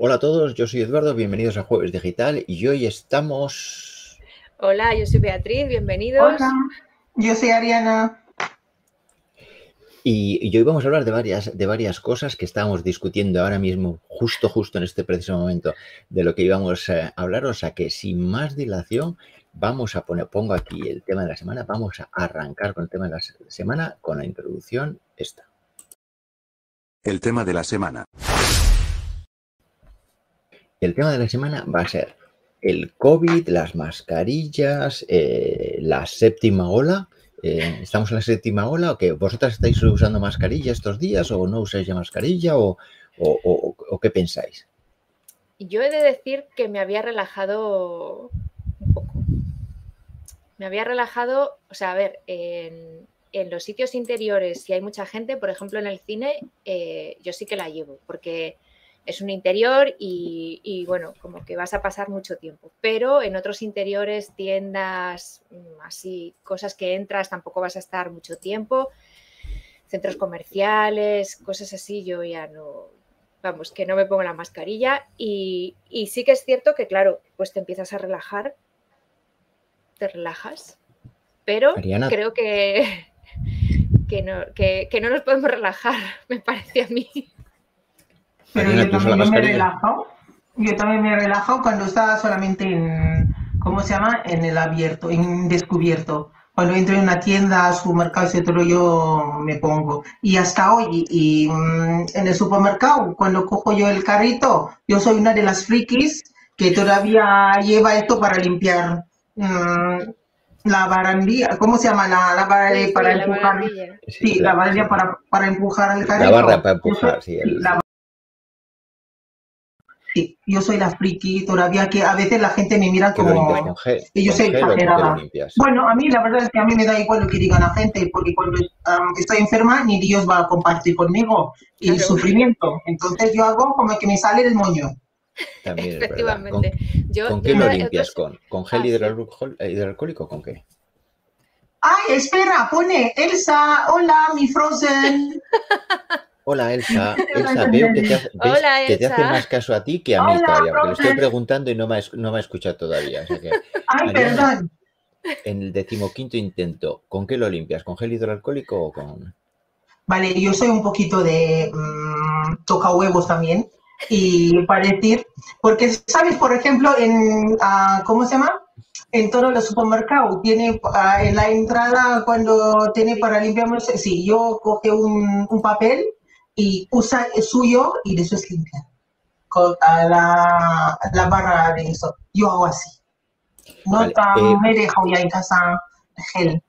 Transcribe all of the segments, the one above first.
Hola a todos, yo soy Eduardo, bienvenidos a Jueves Digital y hoy estamos... Hola, yo soy Beatriz, bienvenidos. Hola, yo soy Ariana. Y, hoy vamos a hablar de varias, de varias cosas que estábamos discutiendo ahora mismo, justo, justo en este preciso momento, de lo que íbamos a hablar. O sea que sin más dilación, vamos a poner, pongo aquí el tema de la semana, vamos a arrancar con el tema de la semana con la introducción esta. El tema de la semana. El tema de la semana va a ser el COVID, las mascarillas, eh, la séptima ola. Eh, ¿Estamos en la séptima ola o qué? ¿Vosotras estáis usando mascarilla estos días o no usáis ya mascarilla o, qué pensáis? Yo he de decir que me había relajado un poco. Me había relajado, o sea, a ver, en, en los sitios interiores, si hay mucha gente, por ejemplo en el cine, eh, yo sí que la llevo, porque es un interior y, bueno, como que vas a pasar mucho tiempo. Pero en otros interiores, tiendas, mm, así, cosas que entras, tampoco vas a estar mucho tiempo. Centros comerciales, cosas así, yo ya no, vamos, que no me pongo la mascarilla. Y, y sí que es cierto que, claro, pues te empiezas a relajar, te relajas, pero creo que que no, que, no nos podemos relajar, me parece a mí. Pero yo también me he relajado. Yo también me he relajado cuando estaba solamente en, ¿cómo se llama? En el abierto, en descubierto. Cuando entro en una tienda, supermercado, etcétera, yo me pongo. Y hasta hoy, y, mm, en el supermercado, cuando cojo yo el carrito, yo soy una de las frikis que todavía lleva esto para limpiar mm, la barandilla, ¿cómo se llama? La, la barra para empujar. sí, la barandilla para, para, empujar al carrito. La barra para empujar, sí. Sí, yo soy la friki todavía que a veces la gente me mira como que yo soy exagerada. Bueno, a mí la verdad es que a mí me da igual lo que diga la gente, porque cuando estoy enferma ni Dios va a compartir conmigo el sufrimiento. Entonces yo hago como que me sale el moño. También Efectivamente. ¿Con, qué lo limpias? ¿Con, ¿Con gel ah, hidroalcohólico o con qué? Ay, espera, pone Elsa, hola, mi Frozen. Hola Elsa, Elsa, veo que te, hace, que te hace más caso a ti que a mí todavía, porque le estoy preguntando y no me, no me ha escuchado todavía. Ay, perdón. En el decimoquinto intento, ¿con qué lo limpias? ¿Con gel hidroalcohólico o con...? Vale, yo soy un poquito de mm, toca huevos también y para decir, porque sabes, por ejemplo, en, uh, ¿cómo se llama? En todos los supermercados, tiene uh, en la entrada cuando tiene para limpiar, sí, yo coge un, un, papel y usa el suyo y después limpia con la, la barra de eso. Yo hago así. No vale, eh, me dejo ya en casa gel.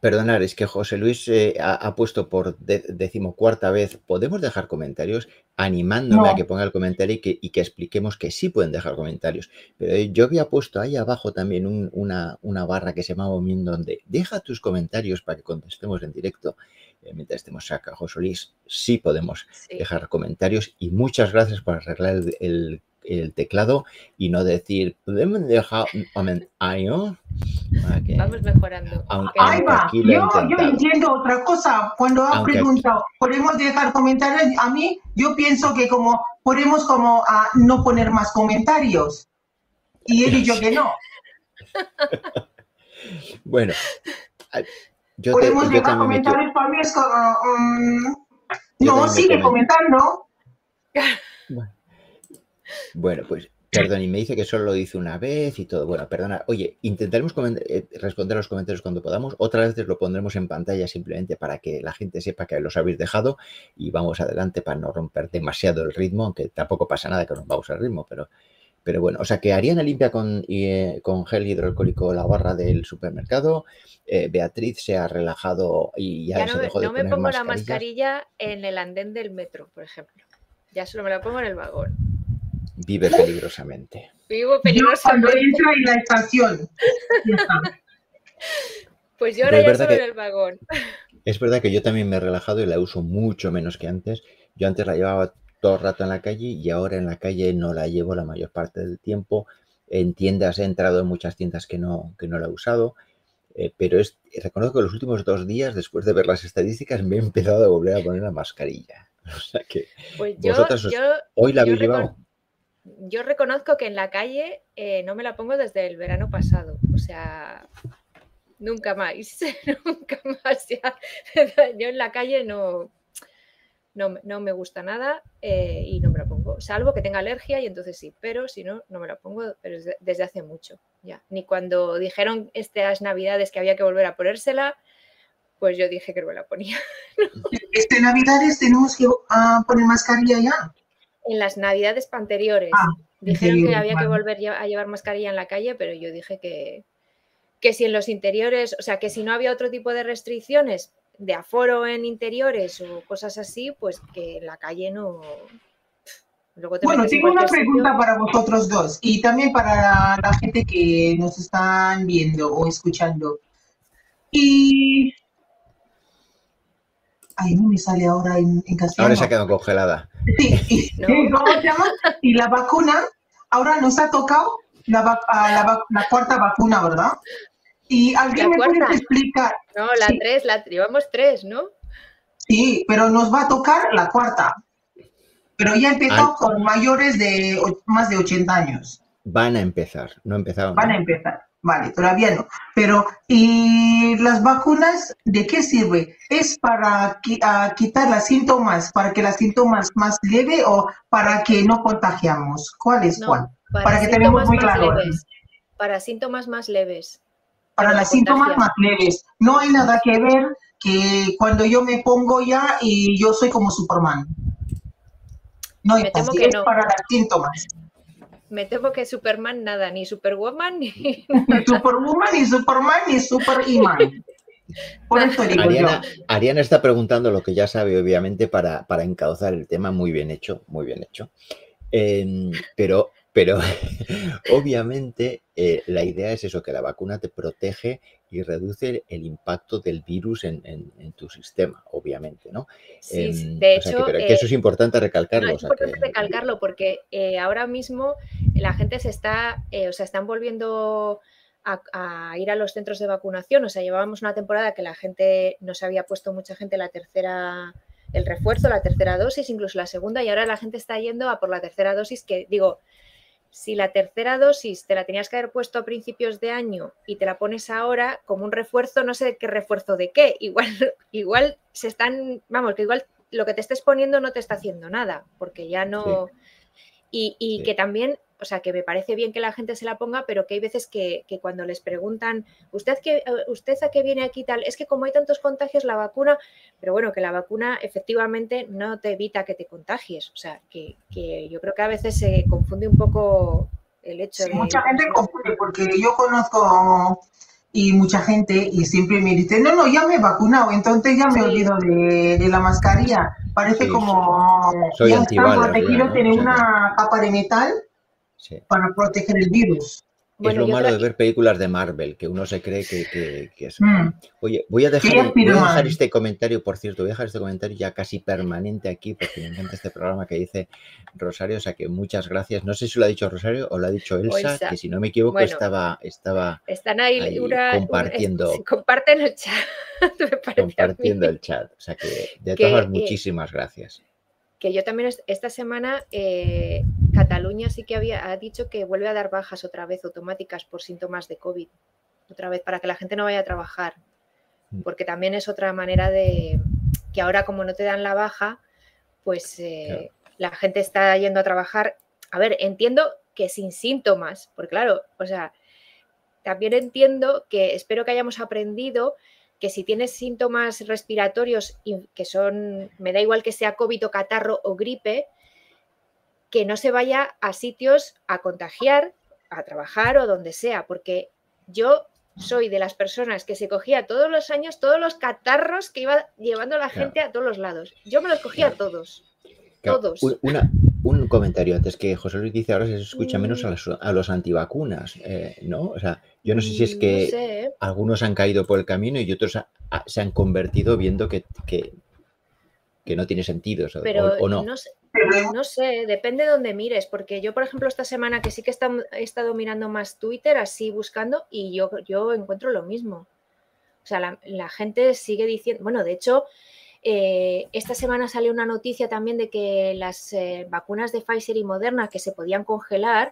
Perdonar, es que José Luis eh, ha, puesto por decimocuarta vez, ¿podemos dejar comentarios? Animándome a que ponga el comentario y que, expliquemos que sí pueden dejar comentarios. Pero eh, yo había puesto ahí abajo también una, barra que se llama donde deja tus comentarios para que contestemos en directo. Eh, mientras estemos acá, José Luis, sí podemos dejar comentarios y muchas gracias por arreglar el el teclado y no decir, podemos dejar Vamos mejorando. yo, entiendo otra cosa. Cuando ha preguntado, ¿podemos dejar comentarios? A mí, yo pienso que como podemos como a no poner más comentarios. Y he dicho que no. bueno, yo podemos dejar comentarios para mí es como... Um, no, sigue comentando. Bueno. Bueno, pues perdón, y me dice que solo lo dice una vez y todo. Bueno, perdona. Oye, intentaremos eh, responder a los comentarios cuando podamos. Otras veces lo pondremos en pantalla simplemente para que la gente sepa que los habéis dejado y vamos adelante para no romper demasiado el ritmo, aunque tampoco pasa nada que nos vamos al ritmo, pero, pero bueno, o sea que Ariana limpia con, eh, con gel hidroalcohólico la barra del supermercado. Eh, Beatriz se ha relajado y ya, se dejó de no me pongo la mascarilla en el andén del metro, por ejemplo. Ya solo me la pongo en el vagón vive peligrosamente. Vivo peligrosamente. cuando entra en la estación. pues yo ahora ya estoy en el vagón. Es verdad que yo también me he relajado y la uso mucho menos que antes. Yo antes la llevaba todo el rato en la calle y ahora en la calle no la llevo la mayor parte del tiempo. En tiendas he entrado en muchas tiendas que no, que no la he usado. Eh, pero es, reconozco que los últimos dos días, después de ver las estadísticas, me he empezado a volver a poner la mascarilla. O sea que pues yo, hoy la habéis llevado. yo reconozco que en la calle eh, no me la pongo desde el verano pasado. O sea, nunca más, nunca más. Yo en la calle no, no, me gusta nada eh, y no me la pongo. Salvo que tenga alergia y entonces sí, pero si no, no me la pongo pero desde, hace mucho. Ya. Ni cuando dijeron estas navidades que había que volver a ponérsela, pues yo dije que no me la ponía. ¿Este navidades tenemos que ah, poner mascarilla ya? En las navidades anteriores. Ah, dijeron que había que volver a llevar mascarilla en la calle, pero yo dije que, que si en los interiores, o sea, que si no había otro tipo de restricciones de aforo en interiores o cosas así, pues que en la calle no... bueno, tengo una pregunta para vosotros dos y también para la gente que nos están viendo o escuchando. Y Ay, no me sale ahora en, en castellano. Ahora se ha quedado congelada. Sí, y, ¿cómo se llama? Y la vacuna, ahora nos ha tocado la, la, cuarta vacuna, ¿verdad? Y alguien me puede explicar. No, la tres, la, llevamos tres, ¿no? Sí, pero nos va a tocar la cuarta. Pero ya empezó con mayores de más de 80 años. Van a empezar, no empezaron. Van a empezar. Vale, todavía no. Pero, ¿y las vacunas de qué sirve? ¿Es para quitar los síntomas, para que los síntomas más leve o para que no contagiamos? ¿Cuál es cuál? Para, que tengamos muy claro. Para síntomas más leves. Para los síntomas más leves. No hay nada que ver que cuando yo me pongo ya y yo soy como Superman. No, es para los síntomas me temo que Superman nada, ni Superwoman, ni. Superwoman, ni Superman, ni Superman. Por Ariana, Ariana, está preguntando lo que ya sabe, obviamente, para, para encauzar el tema. Muy bien hecho, muy bien hecho. Em, pero pero obviamente eh, la idea es eso, que la vacuna te protege y reduce el impacto del virus en, tu sistema, obviamente, ¿no? Sí, em, de hecho... que, eso es importante recalcarlo. es importante recalcarlo porque eh, ahora mismo la gente se está, eh, o sea, están volviendo a, ir a los centros de vacunación. O sea, llevábamos una temporada que la gente, no se había puesto mucha gente la tercera el refuerzo, la tercera dosis, incluso la segunda, y ahora la gente está yendo a por la tercera dosis, que digo, si la tercera dosis te la tenías que haber puesto a principios de año y te la pones ahora como un refuerzo, no sé qué refuerzo de qué, igual, igual se están, vamos, que igual lo que te estés poniendo no te está haciendo nada, porque ya no... Y, que también, o sea, que me parece bien que la gente se la ponga, pero que hay veces que, cuando les preguntan, ¿usted, qué, ¿usted a qué viene aquí tal? Es que como hay tantos contagios, la vacuna, pero bueno, que la vacuna efectivamente no te evita que te contagies. O sea, que, yo creo que a veces se confunde un poco el hecho de... Mucha gente confunde, porque yo conozco y mucha gente y siempre me dice, no, no, ya me he vacunado, entonces ya me olvido de, la mascarilla. Parece como soy ya está protegido, tiene una capa de metal para proteger el virus es lo malo de ver películas de Marvel, que uno se cree que, es. Mm. Oye, voy a, dejar, dejar, este comentario, por cierto, voy a dejar este comentario ya casi permanente aquí, porque me encanta este programa que dice Rosario, o sea que muchas gracias. No sé si lo ha dicho Rosario o lo ha dicho Elsa, que si no me equivoco estaba, estaba están ahí, compartiendo. comparten el chat. compartiendo el chat. O sea que de todas eh, muchísimas gracias que yo también esta semana eh, Cataluña sí que había ha dicho que vuelve a dar bajas otra vez automáticas por síntomas de COVID, otra vez para que la gente no vaya a trabajar, mm. porque también es otra manera de que ahora como no te dan la baja, pues eh, la gente está yendo a trabajar. A ver, entiendo que sin síntomas, porque claro, o sea, también entiendo que espero que hayamos aprendido que si tienes síntomas respiratorios que son, me da igual que sea COVID o catarro o gripe, que no se vaya a sitios a contagiar, a trabajar o donde sea, porque yo soy de las personas que se cogía todos los años todos los catarros que iba llevando la gente a todos los lados. Yo me los cogía todos. Todos. Una, un comentario antes que José Luis dice ahora se escucha menos a los, a los antivacunas, eh, ¿no? O sea, yo no sé si es mm, que algunos han caído por el camino y otros se han convertido viendo que, que, no tiene sentido o, no. No sé, depende de dónde mires, porque yo, por ejemplo, esta semana que sí que he estado mirando más Twitter, así buscando, y yo, yo encuentro lo mismo. O sea, la, la gente sigue diciendo, bueno, de hecho, eh, esta semana salió una noticia también de que las eh, vacunas de Pfizer y Moderna que se podían congelar,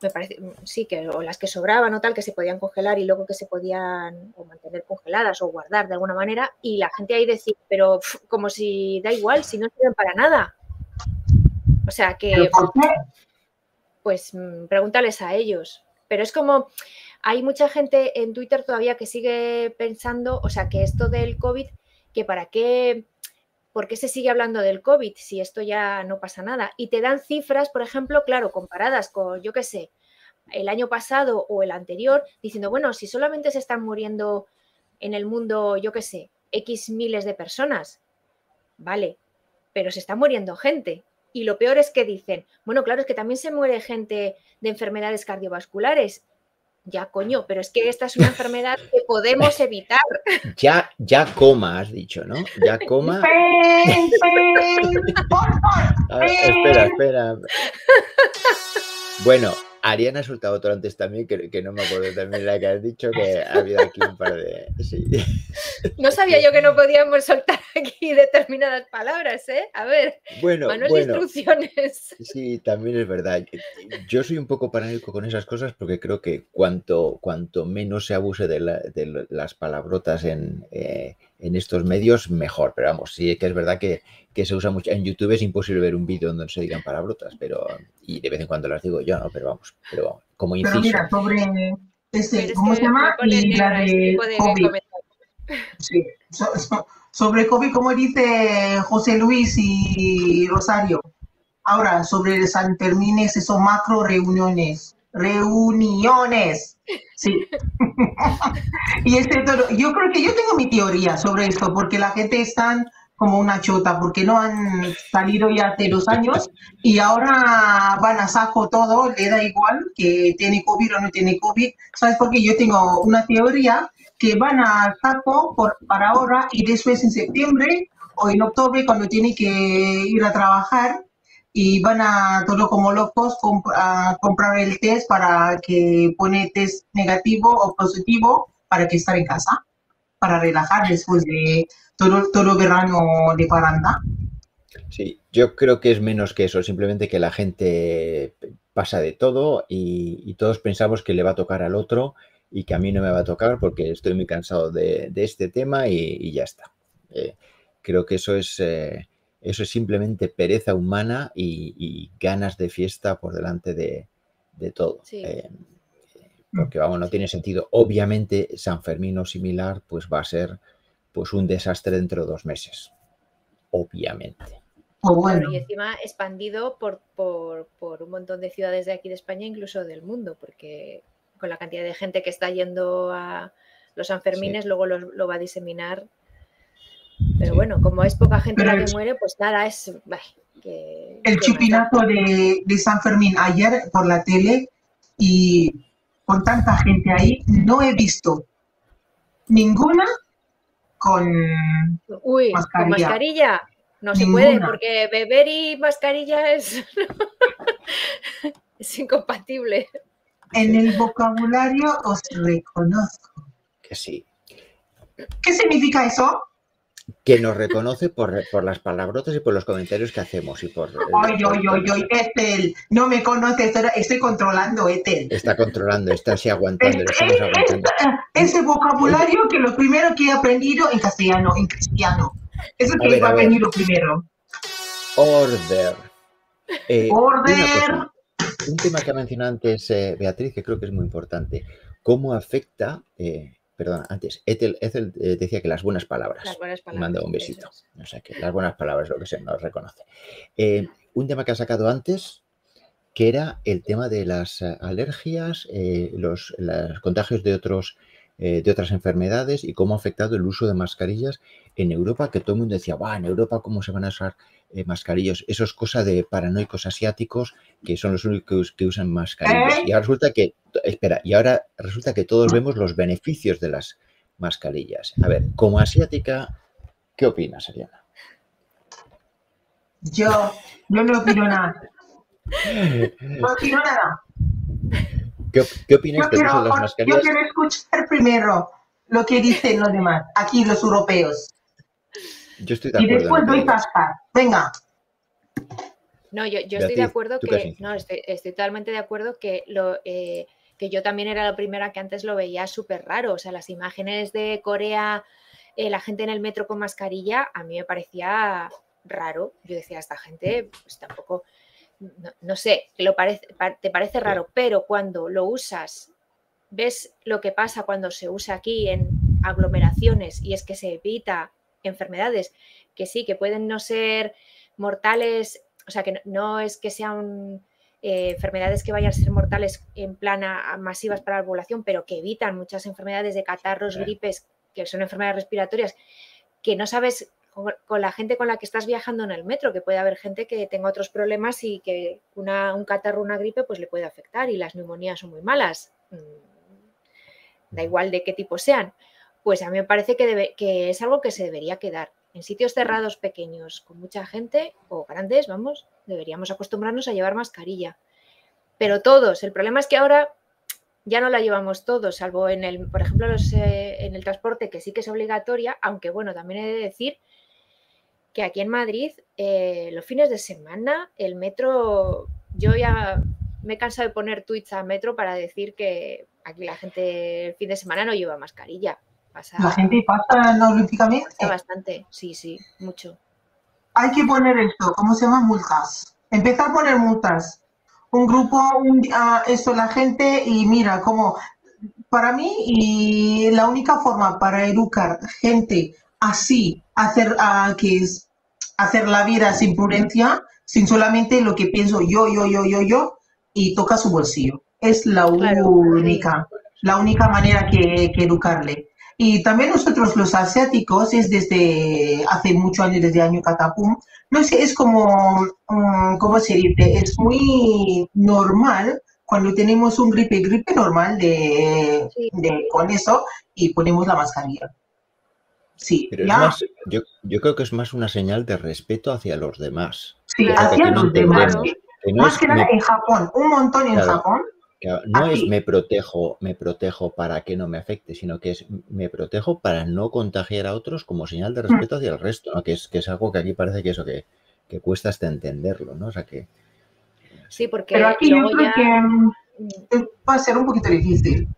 me parece, sí, que o las que sobraban o tal, que se podían congelar y luego que se podían o mantener congeladas o guardar de alguna manera, y la gente ahí decía, pero como si da igual, si no sirven para nada. O sea que, pues mm, pregúntales a ellos. Pero es como, hay mucha gente en Twitter todavía que sigue pensando, o sea, que esto del COVID que para qué, ¿por qué se sigue hablando del COVID si esto ya no pasa nada? Y te dan cifras, por ejemplo, claro, comparadas con, yo qué sé, el año pasado o el anterior, diciendo, bueno, si solamente se están muriendo en el mundo, yo qué sé, X miles de personas, vale, pero se está muriendo gente. Y lo peor es que dicen, bueno, claro, es que también se muere gente de enfermedades cardiovasculares ya, coño, pero es que esta es una enfermedad que podemos evitar. Ya, ya coma, has dicho, ¿no? Ya coma. espera, espera. Bueno, Ariana ha soltado otro antes también, que, no me acuerdo también la que has dicho, que ha habido aquí un par de. No sabía yo que no podíamos soltar aquí determinadas palabras, ¿eh? A ver, bueno, manual instrucciones. Sí, también es verdad. Yo soy un poco paranoico con esas cosas porque creo que cuanto, cuanto menos se abuse de, las palabrotas en, eh, en estos medios, mejor. Pero vamos, sí que es verdad que que se usa mucho. En YouTube es imposible ver un vídeo donde se digan palabrotas, pero. Y de vez en cuando las digo yo, ¿no? Pero vamos, pero como inciso. Pero mira, sobre. Este, ¿Cómo se llama? Y la de, COVID. Sí, sobre COVID, como dice José Luis y Rosario. Ahora, sobre San Fermín, esos macro reuniones. Reuniones. Sí. y este. Yo creo que yo tengo mi teoría sobre esto, porque la gente está como una chota, porque no han salido ya hace dos años y ahora van a saco todo, le da igual que tiene COVID o no tiene COVID. ¿Sabes por qué? Yo tengo una teoría que van a saco por, para ahora y después en septiembre o en octubre cuando tiene que ir a trabajar y van a todo como locos a comprar el test para que pone test negativo o positivo para que estar en casa, para relajar después de todo, todo verano de paranda. Sí, yo creo que es menos que eso, simplemente que la gente pasa de todo y, todos pensamos que le va a tocar al otro y que a mí no me va a tocar porque estoy muy cansado de, este tema y, ya está. Eh, creo que eso es, eh, eso es simplemente pereza humana y, ganas de fiesta por delante de, todo. Eh, porque vamos, no tiene sentido. Obviamente San Fermín o similar pues va a ser pues un desastre dentro de dos meses, obviamente. Y encima expandido por, un montón de ciudades de aquí de España, incluso del mundo, porque con la cantidad de gente que está yendo a los Sanfermines, luego lo, va a diseminar. Pero bueno, como es poca gente la que muere, pues nada, es... el chupinazo de, de San Fermín ayer por la tele y con tanta gente ahí, no he visto ninguna con Uy, mascarilla. ¿con mascarilla? No se puede, porque beber y mascarilla es, es incompatible. En el vocabulario os reconozco. Que sí. ¿Qué significa eso? Que nos reconoce por, por, las palabrotas y por los comentarios que hacemos. Y por, ay, ay, ay, ay, Ethel, no me conoces, estoy controlando, Ethel. Está controlando, está así aguantando. ese vocabulario que lo primero que he aprendido en castellano, en cristiano. Eso que iba a venir lo primero. Order. Eh, Order. Un tema que ha mencionado antes eh, Beatriz, que creo que es muy importante. ¿Cómo afecta eh, perdón, antes, Ethel, eh, decía que las buenas palabras. Las buenas palabras. Manda un besito. O sea, que las buenas palabras lo que se nos reconoce. Eh, un tema que ha sacado antes, que era el tema de las eh, alergias, los, contagios de, otros, de otras enfermedades y cómo ha afectado el uso de mascarillas en Europa, que todo el mundo decía, va, en Europa cómo se van a usar eh, mascarillos. Eso es cosa de paranoicos asiáticos que son los únicos que usan mascarillas. ¿Eh? Y ahora resulta que, espera, y ahora resulta que todos vemos los beneficios de las mascarillas. A ver, como asiática, ¿qué opinas, Ariana? Yo, yo no opino nada. No opino nada. ¿Qué, opinas de de las mascarillas? Yo quiero escuchar primero lo que dicen los demás, aquí los europeos. Yo estoy de acuerdo. Y después doy cascar. Venga. No, yo, estoy de acuerdo que, no, estoy, totalmente de acuerdo que lo, eh, que yo también era la primera que antes lo veía súper raro. O sea, las imágenes de Corea, eh, la gente en el metro con mascarilla, a mí me parecía raro. Yo decía, esta gente, pues tampoco, no, sé, lo parece, te parece raro, pero cuando lo usas, ves lo que pasa cuando se usa aquí en aglomeraciones y es que se evita enfermedades que sí, que pueden no ser mortales, o sea, que no es que sean eh, enfermedades que vayan a ser mortales en plan masivas para la población, pero que evitan muchas enfermedades de catarros, gripes, que son enfermedades respiratorias, que no sabes con, la gente con la que estás viajando en el metro, que puede haber gente que tenga otros problemas y que una, un catarro, una gripe, pues le puede afectar y las neumonías son muy malas. Mm, da igual de qué tipo sean. Pues a mí me parece que, debe, que es algo que se debería quedar. En sitios cerrados pequeños con mucha gente o grandes, vamos, deberíamos acostumbrarnos a llevar mascarilla. Pero todos, el problema es que ahora ya no la llevamos todos, salvo en el, por ejemplo, eh, en el transporte, que sí que es obligatoria, aunque bueno, también he de decir que aquí en Madrid, eh, los fines de semana, el metro, yo ya me he cansado de poner tweets a metro para decir que aquí la gente el fin de semana no lleva mascarilla. La gente pasa neurológicamente. Bastante, sí, sí, mucho hay que poner esto, ¿cómo se llama? Multas. Empezar a poner multas. Un grupo, un, uh, esto, la gente, y mira, como para mí, y la única forma para educar gente así, hacer, uh, que es hacer la vida sin prudencia, sin solamente lo que pienso yo, yo, yo, yo, yo, y toca su bolsillo. Es la única, la única manera que, que educarle. Y también nosotros los asiáticos, es desde hace muchos años, desde el año Catapum, no sé, es como, um, ¿cómo se dice? Es muy normal cuando tenemos un gripe, gripe normal de, con eso y ponemos la mascarilla. Sí, Pero más, yo, yo, creo que es más una señal de respeto hacia los demás. Sí, hacia los demás. más que nada en Japón, un montón en Japón no es me protejo, me protejo para que no me afecte, sino que es me protejo para no contagiar a otros como señal de mm. respeto hacia el resto, ¿no? que, es, que es algo que aquí parece que eso que, que cuesta hasta entenderlo, ¿no? O sea que. Sí, porque. Pero aquí yo creo que mm, va a ser un poquito difícil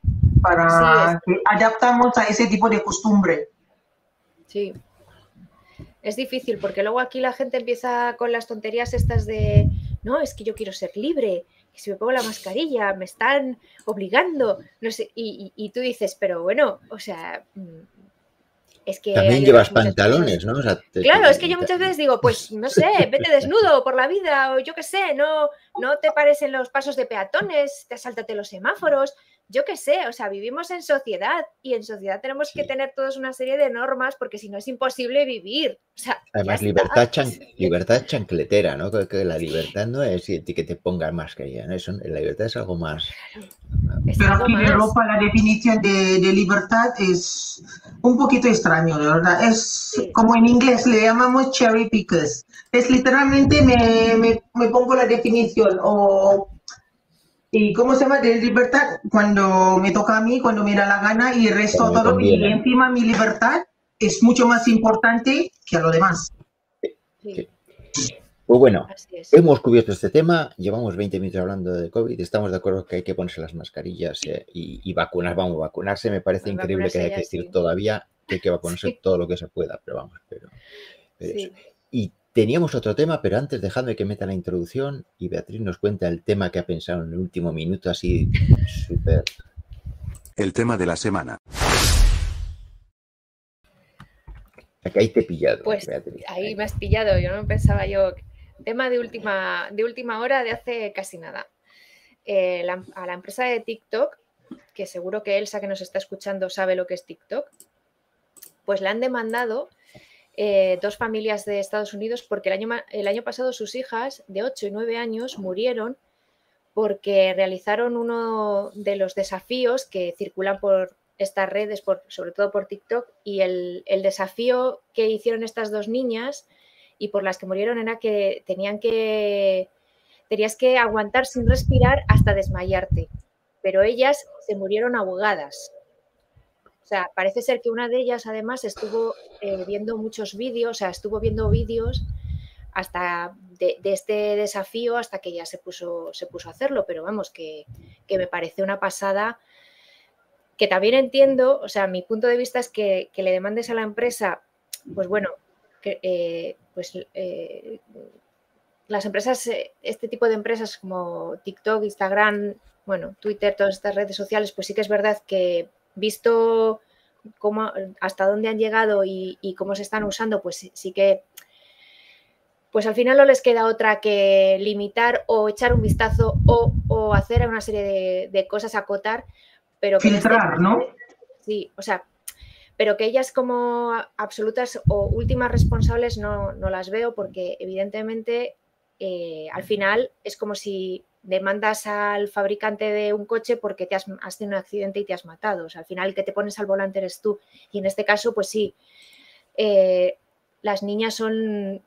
para que adaptamos a ese tipo de costumbre. Sí. Es difícil porque luego aquí la gente empieza con las tonterías estas de no, es que yo quiero ser libre, que si me pongo la mascarilla me están obligando, no sé, y, tú dices, pero bueno, o sea, mm, es que... También llevas pantalones, ¿no? claro, es que yo muchas veces digo, pues no sé, vete desnudo por la vida o yo qué sé, no, no te parecen los pasos de peatones, te sáltate los semáforos, yo qué sé, o sea, vivimos en sociedad y en sociedad tenemos que tener todos una serie de normas porque si no es imposible vivir. Además, libertad, libertad chancletera, ¿no? Que, la libertad no es que te pongas mascarilla, ¿no? Eso, la libertad es algo más. Pero aquí en Europa la definición de, libertad es un poquito extraño, de verdad. Es como en inglés le llamamos cherry pickers. Es literalmente me, me, me pongo la definición o ¿Y cómo se llama? De libertad. Cuando me toca a mí, cuando me da la gana y el resto todo. Y encima mi libertad es mucho más importante que a lo demás. Pues bueno, hemos cubierto este tema, llevamos 20 minutos hablando de COVID, estamos de acuerdo que hay que ponerse las mascarillas eh, y, vacunar, vamos, a vacunarse, me parece increíble que haya que decir todavía que hay que vacunarse todo lo que se pueda, pero vamos, pero, Y Teníamos otro tema, pero antes dejadme que meta la introducción y Beatriz nos cuenta el tema que ha pensado en el último minuto, así súper. El tema de la semana. Aquí ahí te he pillado. Pues ahí me has pillado, yo no pensaba yo. Tema de última, de última hora de hace casi nada. Eh, a la empresa de TikTok, que seguro que Elsa que nos está escuchando sabe lo que es TikTok, pues la han demandado eh, dos familias de Estados Unidos porque el año, el año pasado sus hijas de 8 y 9 años murieron porque realizaron uno de los desafíos que circulan por estas redes, por, sobre todo por TikTok, y el, desafío que hicieron estas dos niñas y por las que murieron era que tenían que, tenías que aguantar sin respirar hasta desmayarte, pero ellas se murieron ahogadas. O sea, parece ser que una de ellas además estuvo eh, viendo muchos vídeos, o sea, estuvo viendo vídeos hasta de, este desafío hasta que ya se puso, se puso a hacerlo, pero vamos, que, me parece una pasada que también entiendo, o sea, mi punto de vista es que, le demandes a la empresa, pues bueno, que, eh, pues eh, las empresas, este tipo de empresas como TikTok, Instagram, bueno, Twitter, todas estas redes sociales, pues sí que es verdad que visto cómo, hasta dónde han llegado y, cómo se están usando, pues sí, que, pues al final no les queda otra que limitar o echar un vistazo o, hacer una serie de, cosas, acotar, pero... Este Filtrar, ¿no? Sí, o sea, pero que ellas como absolutas o últimas responsables no, no las veo porque evidentemente eh, al final es como si demandas al fabricante de un coche porque te has, tenido un accidente y te has matado. O sea, al final el que te pones al volante eres tú. Y en este caso, pues sí, eh, las niñas son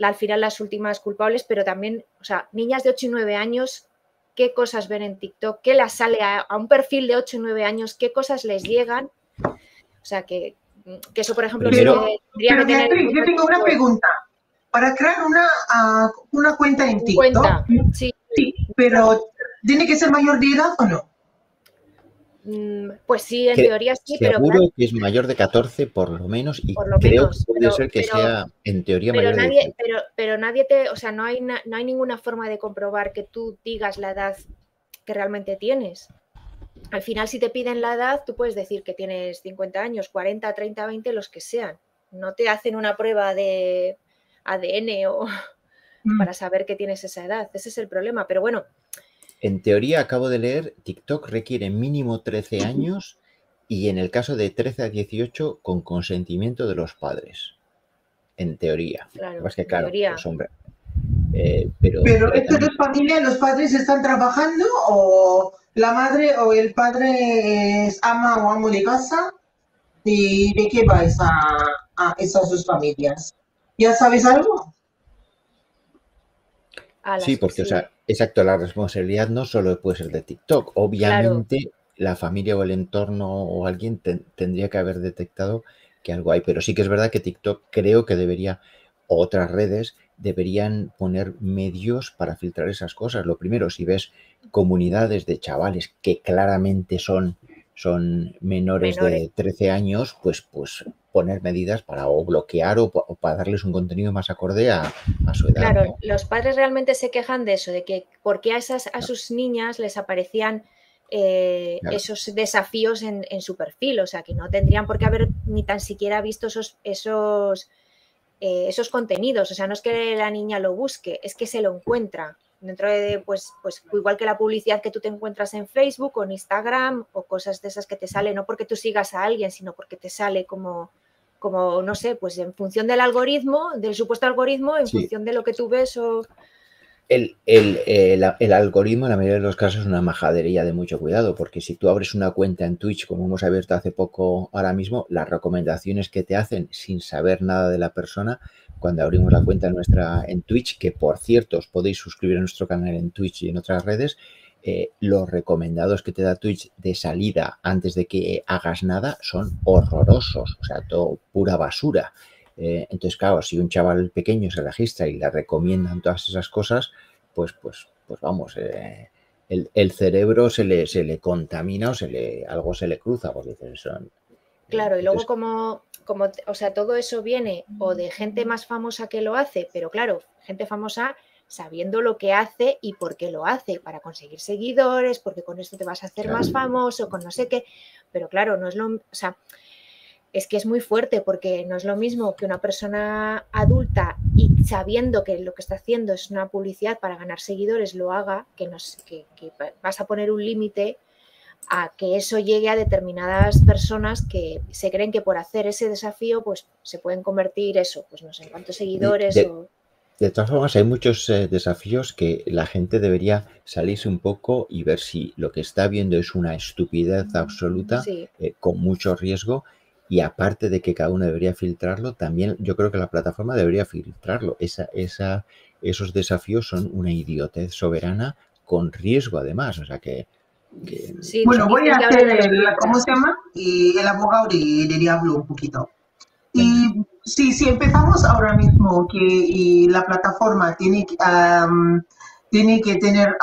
al final las últimas culpables, pero también, o sea, niñas de 8 y 9 años, qué cosas ven en TikTok, qué las sale a, un perfil de 8 y 9 años, qué cosas les llegan. O sea, que, eso, por ejemplo, pero, yo tengo una pregunta. Para crear una, ah, una cuenta en TikTok, cuenta, sí. Pero ¿tiene que ser mayor de edad o no? Mm, pues sí, en teoría sí, pero. Seguro que es mayor de 14 por lo menos y creo que puede ser que sea en teoría mayor nadie, de Pero, pero nadie te, o sea, no hay, no hay ninguna forma de comprobar que tú digas la edad que realmente tienes. Al final, si te piden la edad, tú puedes decir que tienes 50 años, 40, 30, 20, los que sean. No te hacen una prueba de ADN o, Mm. para saber que tienes esa edad. Ese es el problema. Pero bueno. En teoría, acabo de leer, TikTok requiere mínimo 13 años y en el caso de 13 a 18 con consentimiento de los padres. En teoría. Claro, que, claro, pues, hombre, eh, pero, pero esto es familia, los padres están trabajando o la madre o el padre es ama o amo de casa y de qué va esa, a esas dos familias. ¿Ya sabes algo? Sí, porque, o sea, exacto, la responsabilidad no solo puede ser de TikTok. Obviamente, la familia o el entorno o alguien tendría que haber detectado que algo hay, pero sí que es verdad que TikTok creo que debería, otras redes deberían poner medios para filtrar esas cosas. Lo primero, si ves comunidades de chavales que claramente son son menores, de 13 años, pues, pues poner medidas para o bloquear o, para darles un contenido más acorde a, su edad. Claro, los padres realmente se quejan de eso, de que porque a, esas, a sus niñas les aparecían eh, esos desafíos en, su perfil, o sea, que no tendrían por qué haber ni tan siquiera visto esos, esos, eh, esos contenidos, o sea, no es que la niña lo busque, es que se lo encuentra dentro de, pues, pues igual que la publicidad que tú te encuentras en Facebook o en Instagram o cosas de esas que te salen, no porque tú sigas a alguien, sino porque te sale como, como no sé, pues en función del algoritmo, del supuesto algoritmo, en función de lo que tú ves o... El, el, algoritmo en la mayoría de los casos es una majadería de mucho cuidado, porque si tú abres una cuenta en Twitch, como hemos abierto hace poco ahora mismo, las recomendaciones que te hacen sin saber nada de la persona cuando abrimos la cuenta nuestra en Twitch, que por cierto os podéis suscribir a nuestro canal en Twitch y en otras redes, eh, los recomendados que te da Twitch de salida antes de que hagas nada son horrorosos, o sea, todo pura basura. Eh, entonces, claro, si un chaval pequeño se registra y le recomiendan todas esas cosas, pues, pues, pues vamos, eh, el, cerebro se le, se le contamina o se le, algo se le cruza, porque son... Claro, y luego como como, o sea, todo eso viene o de gente más famosa que lo hace, pero claro, gente famosa sabiendo lo que hace y por qué lo hace, para conseguir seguidores, porque con esto te vas a hacer más famoso, con no sé qué, pero claro, no es lo, o sea, es que es muy fuerte porque no es lo mismo que una persona adulta y sabiendo que lo que está haciendo es una publicidad para ganar seguidores lo haga, que, nos, que vas a poner un límite a que eso llegue a determinadas personas que se creen que por hacer ese desafío pues se pueden convertir eso, pues no sé, en cuántos seguidores de, o... de todas formas, hay muchos eh, desafíos que la gente debería salirse un poco y ver si lo que está viendo es una estupidez absoluta eh, con mucho riesgo y aparte de que cada uno debería filtrarlo, también yo creo que la plataforma debería filtrarlo. Esa, esa, esos desafíos son una idiotez soberana con riesgo además, o sea que bueno, voy a hacer el, ¿cómo se llama? Y el abogado de, diablo un poquito. Y sí, si empezamos ahora mismo que la plataforma tiene, tiene que tener,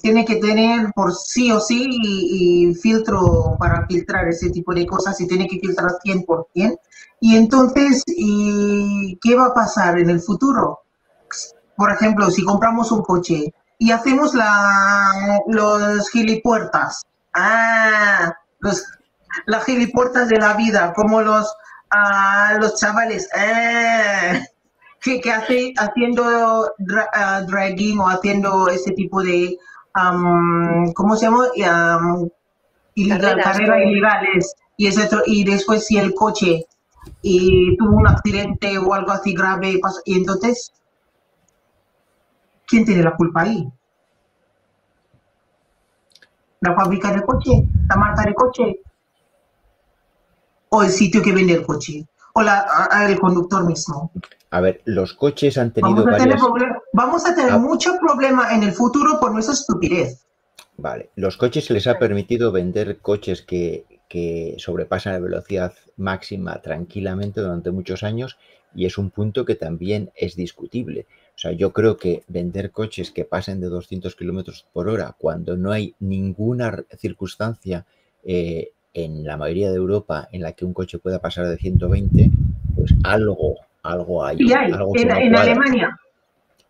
tiene que tener por sí o sí y, filtro para filtrar ese tipo de cosas y tiene que filtrar 100%. Y entonces, ¿y ¿qué va a pasar en el futuro? Por ejemplo, si compramos un coche y hacemos la, los gilipuertas. Ah, los, las gilipuertas de la vida, como los, ah, los chavales. Ah, que, que hace, haciendo ah, dragging o haciendo ese tipo de, ¿cómo se llama? Um, carreras, ilegales. Y, y después si el coche y tuvo un accidente o algo así grave, y entonces ¿quién tiene la culpa ahí? ¿La fábrica de coche? ¿La marca de coche? ¿O el sitio que vende el coche? ¿O el conductor mismo? A ver, los coches han tenido vamos a Tener vamos a tener ah. mucho problema en el futuro por nuestra estupidez. Vale, los coches se les ha permitido vender coches que, que sobrepasan la velocidad máxima tranquilamente durante muchos años y es un punto que también es discutible. O sea, yo creo que vender coches que pasen de 200 kilómetros por hora cuando no hay ninguna circunstancia eh, en la mayoría de Europa en la que un coche pueda pasar de 120, pues algo, algo hay. Y hay, en, Alemania.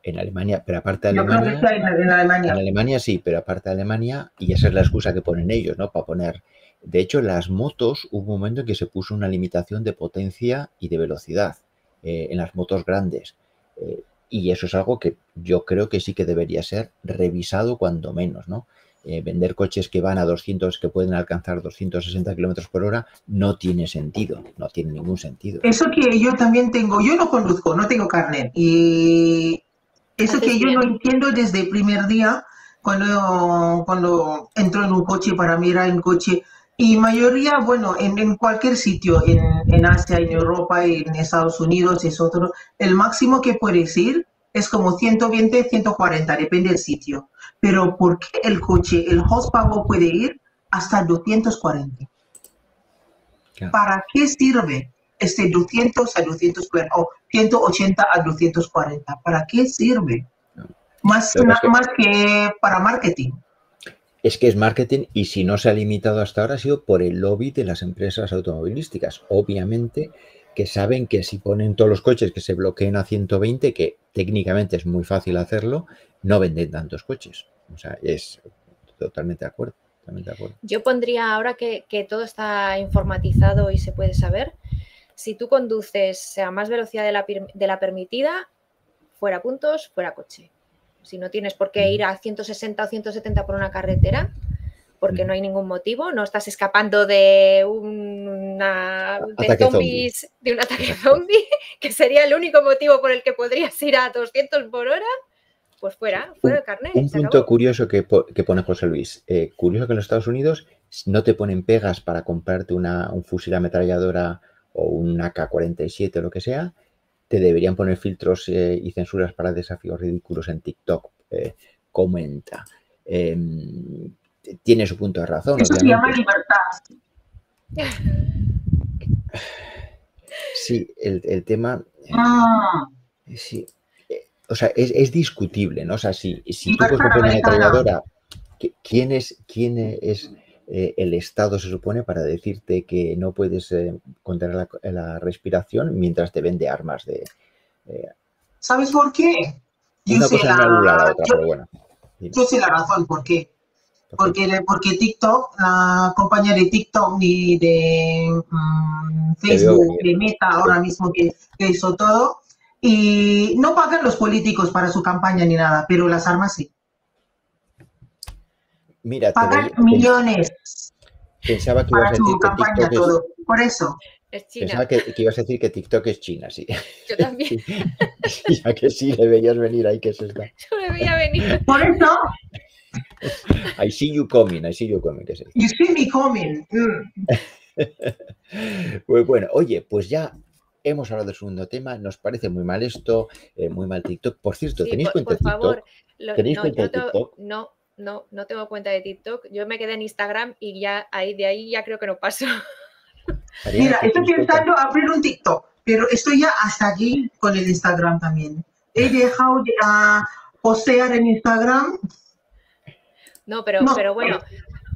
En Alemania, pero aparte de Alemania, en Alemania. En Alemania sí, pero aparte de Alemania, y esa es la excusa que ponen ellos, ¿no? Para poner. De hecho, las motos hubo un momento en que se puso una limitación de potencia y de velocidad eh, en las motos grandes. Eh, y eso es algo que yo creo que sí que debería ser revisado cuando menos, ¿no? Eh, vender coches que van a 200, que pueden alcanzar 260 kilómetros por hora, no tiene sentido, no tiene ningún sentido. Eso que yo también tengo, yo no conduzco, no tengo carnet, y eso que yo no entiendo desde el primer día, cuando, cuando entro en un coche para mirar un coche, y mayoría, bueno, en, cualquier sitio, en, en, Asia, en Europa, en Estados Unidos, es otro, el máximo que puedes ir es como 120, 140, depende del sitio. Pero ¿por qué el coche, el horsepower puede ir hasta 240? ¿Para qué sirve este 200 a 240 o 180 a 240? ¿Para qué sirve? Más, más que para marketing es que es marketing y si no se ha limitado hasta ahora ha sido por el lobby de las empresas automovilísticas. Obviamente que saben que si ponen todos los coches que se bloqueen a 120, que técnicamente es muy fácil hacerlo, no venden tantos coches. O sea, es totalmente de acuerdo. Yo pondría ahora que, todo está informatizado y se puede saber, si tú conduces a más velocidad de la, de la permitida, fuera puntos, fuera coche. Si no tienes por qué ir a 160 o 170 por una carretera, porque no hay ningún motivo, no estás escapando de, una, de zombies, de un ataque zombie, que sería el único motivo por el que podrías ir a 200 por hora, pues fuera, fuera de carnet. Un punto curioso que, pone José Luis, eh, curioso que en los Estados Unidos no te ponen pegas para comprarte una, un fusil ametralladora o un AK-47 o lo que sea, te deberían poner filtros eh, y censuras para desafíos ridículos en TikTok. Eh, comenta. Em, tiene su punto de razón. Eso se llama libertad. Sí, el, tema. Ah. Sí. O sea, es, discutible, ¿no? O sea, si, si tú puedes una ametralladora, ¿quién es, quién es eh, el Estado se supone para decirte que no puedes eh, contener la, respiración mientras te vende armas de... Eh, ¿Sabes por qué? Yo sé la, yo, sé la razón por qué. Porque, porque TikTok, la compañía de TikTok ni de mm, Facebook, de Meta ahora mismo que, que, hizo todo, y no pagan los políticos para su campaña ni nada, pero las armas sí. Mira, pagan millones. Pensaba que ibas a decir que TikTok todo. Por eso. Es China. Pensaba que, ibas a decir que TikTok es China, sí. Yo también. ya que sí, le veías venir ahí, que es esta. Yo le veía venir. Por eso. I see you coming, I see you coming, que You see me coming. Mm. pues bueno, oye, pues ya hemos hablado del segundo tema, nos parece muy mal esto, eh, muy mal TikTok. Por cierto, ¿tenéis cuenta de TikTok? ¿Tenéis cuenta de TikTok? No, no, no tengo cuenta de TikTok. Yo me quedé en Instagram y ya ahí de ahí ya creo que no paso. Mira, estoy pensando abrir un TikTok, pero estoy ya hasta aquí con el Instagram también. He dejado de poseer en Instagram. No, pero, pero bueno,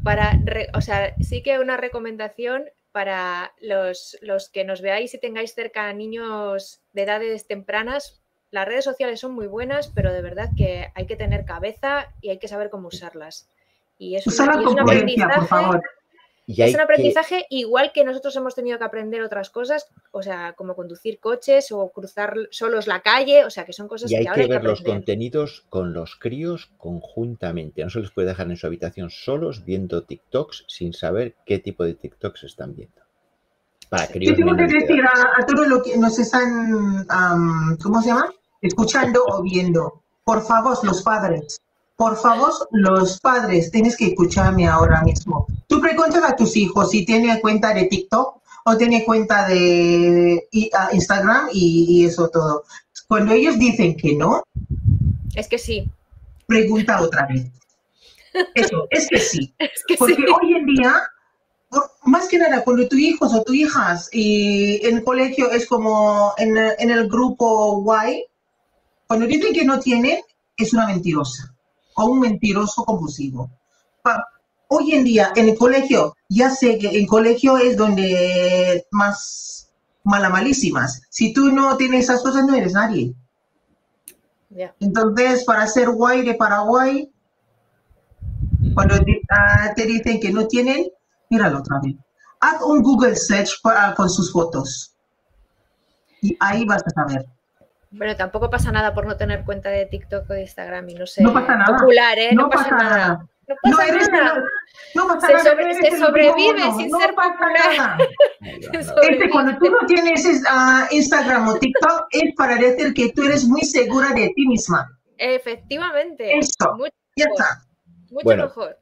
para, o sea, sí que una recomendación para los, los que nos veáis y tengáis cerca niños de edades tempranas, las redes sociales son muy buenas, pero de verdad que hay que tener cabeza y hay que saber cómo usarlas. Y es, un aprendizaje, es un aprendizaje igual que nosotros hemos tenido que aprender otras cosas, o sea, como conducir coches o cruzar solos la calle, o sea, que son cosas y hay que, ver los contenidos con los críos conjuntamente. No se les puede dejar en su habitación solos viendo TikToks sin saber qué tipo de TikToks están viendo. Para críos. tengo que decir a, todos los que nos están, ¿cómo se llama? Escuchando o viendo. Por favor, los padres, por favor, los padres, tienes que escucharme ahora mismo. Tú preguntas a tus hijos si tiene cuenta de TikTok o tiene cuenta de Instagram y, eso todo. Cuando ellos dicen que no, es que sí. Pregunta otra vez. Eso, es que sí. Porque hoy en día, más que nada, cuando tus hijos o tus hijas y en el colegio es como en, en el grupo Y, cuando dicen que no tienen, es una mentirosa o un mentiroso compulsivo. Hoy en día, en el colegio, ya sé que en colegio es donde más mala malísimas. Si tú no tienes esas cosas, no eres nadie. Entonces, para ser guay de Paraguay, cuando ah, te, dicen que no tienen, míralo otra vez. Haz un Google search con sus fotos. Y ahí vas a saber. Bueno, tampoco pasa nada por no tener cuenta de TikTok o de Instagram y no sé. No pasa nada. Popular, ¿eh? No, pasa, nada. No pasa nada. No pasa se, nada. se sobrevive sin ser popular. Este, cuando tú no tienes uh, Instagram o TikTok es para decir que tú eres muy segura de ti misma. Efectivamente. Eso. ya está. Mucho bueno, mejor.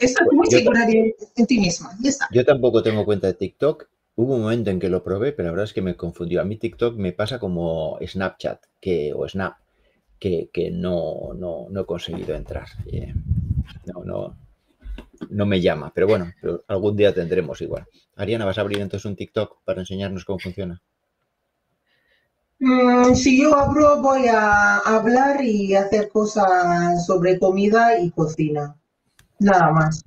Estás muy segura de, de, ti misma. Ya está. Yo tampoco tengo cuenta de TikTok Hubo un momento en que lo probé, pero la verdad es que me confundió. A mí TikTok me pasa como Snapchat que, o Snap, que, no, no, no, he conseguido entrar. Eh, no, no, no me llama, pero bueno, algún día tendremos igual. Ariana, ¿vas a abrir entonces un TikTok para enseñarnos cómo funciona? Mm, si yo abro, voy a hablar y hacer cosas sobre comida y cocina. Nada más.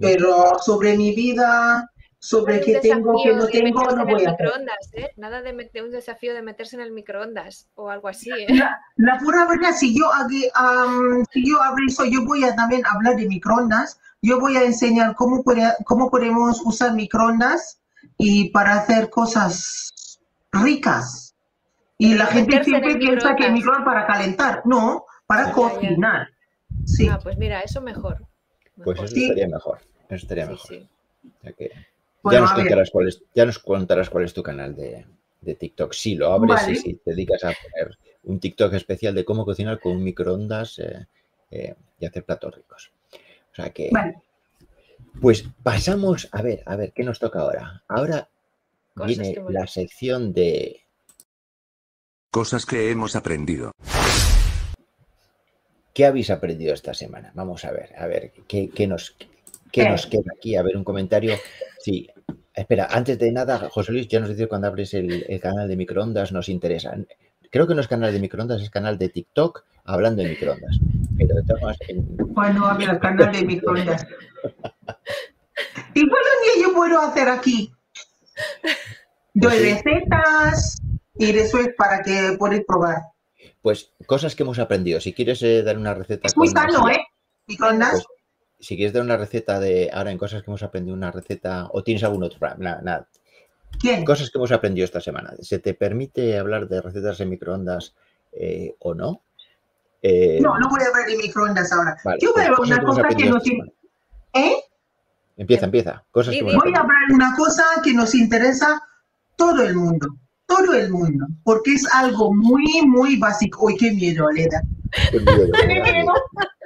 Pero sobre mi vida, sobre qué tengo, qué no tengo, no voy a microondas, ¿eh? Nada de, un desafío de meterse en el microondas o algo así. ¿eh? La, pura verdad, si yo, si yo abro eso, yo voy a también hablar de microondas. Yo voy a enseñar cómo, cómo podemos usar microondas y para hacer cosas ricas. Y la gente siempre piensa que el microondas para calentar. No, para cocinar. Sí. Ah, pues mira, eso mejor. Pues eso estaría mejor. Eso estaría mejor. Sí, ya, nos contarás cuál es, ya nos contarás cuál es tu canal de, TikTok. Si lo abres y si te dedicas a poner un TikTok especial de cómo cocinar con un microondas eh, eh, y hacer platos ricos. O sea que. Pues pasamos a ver, a ver, ¿qué nos toca ahora? Ahora viene la sección de. Cosas que hemos aprendido. ¿Qué habéis aprendido esta semana? Vamos a ver, a ver, ¿qué, qué nos, ¿Qué nos queda aquí? A ver, un comentario. Sí, espera, antes de nada, José Luis, ya nos dice cuando abres el, canal de microondas, nos interesa. Creo que no es canal de microondas, es canal de TikTok hablando de microondas. Pero de todas Bueno, canal de microondas. Igual un día yo puedo hacer aquí. Doy pues recetas y después para que puedas probar. Pues cosas que hemos aprendido. Si quieres eh, dar una receta. Es muy sano, ¿eh? Microondas. Pues, si quieres dar una receta de ahora en cosas que hemos aprendido, una receta, o tienes algún otro, nada, nada. Cosas que hemos aprendido esta semana. ¿Se te permite hablar de recetas en microondas eh, o no? Eh, no, no voy a hablar de microondas ahora. Yo voy a pues hablar una cosa que nos ¿Eh? Empieza, empieza. Cosas que voy a hablar una cosa que nos interesa todo el mundo. Todo el mundo. Porque es algo muy, muy básico. Uy, qué miedo, Aleda. Qué miedo.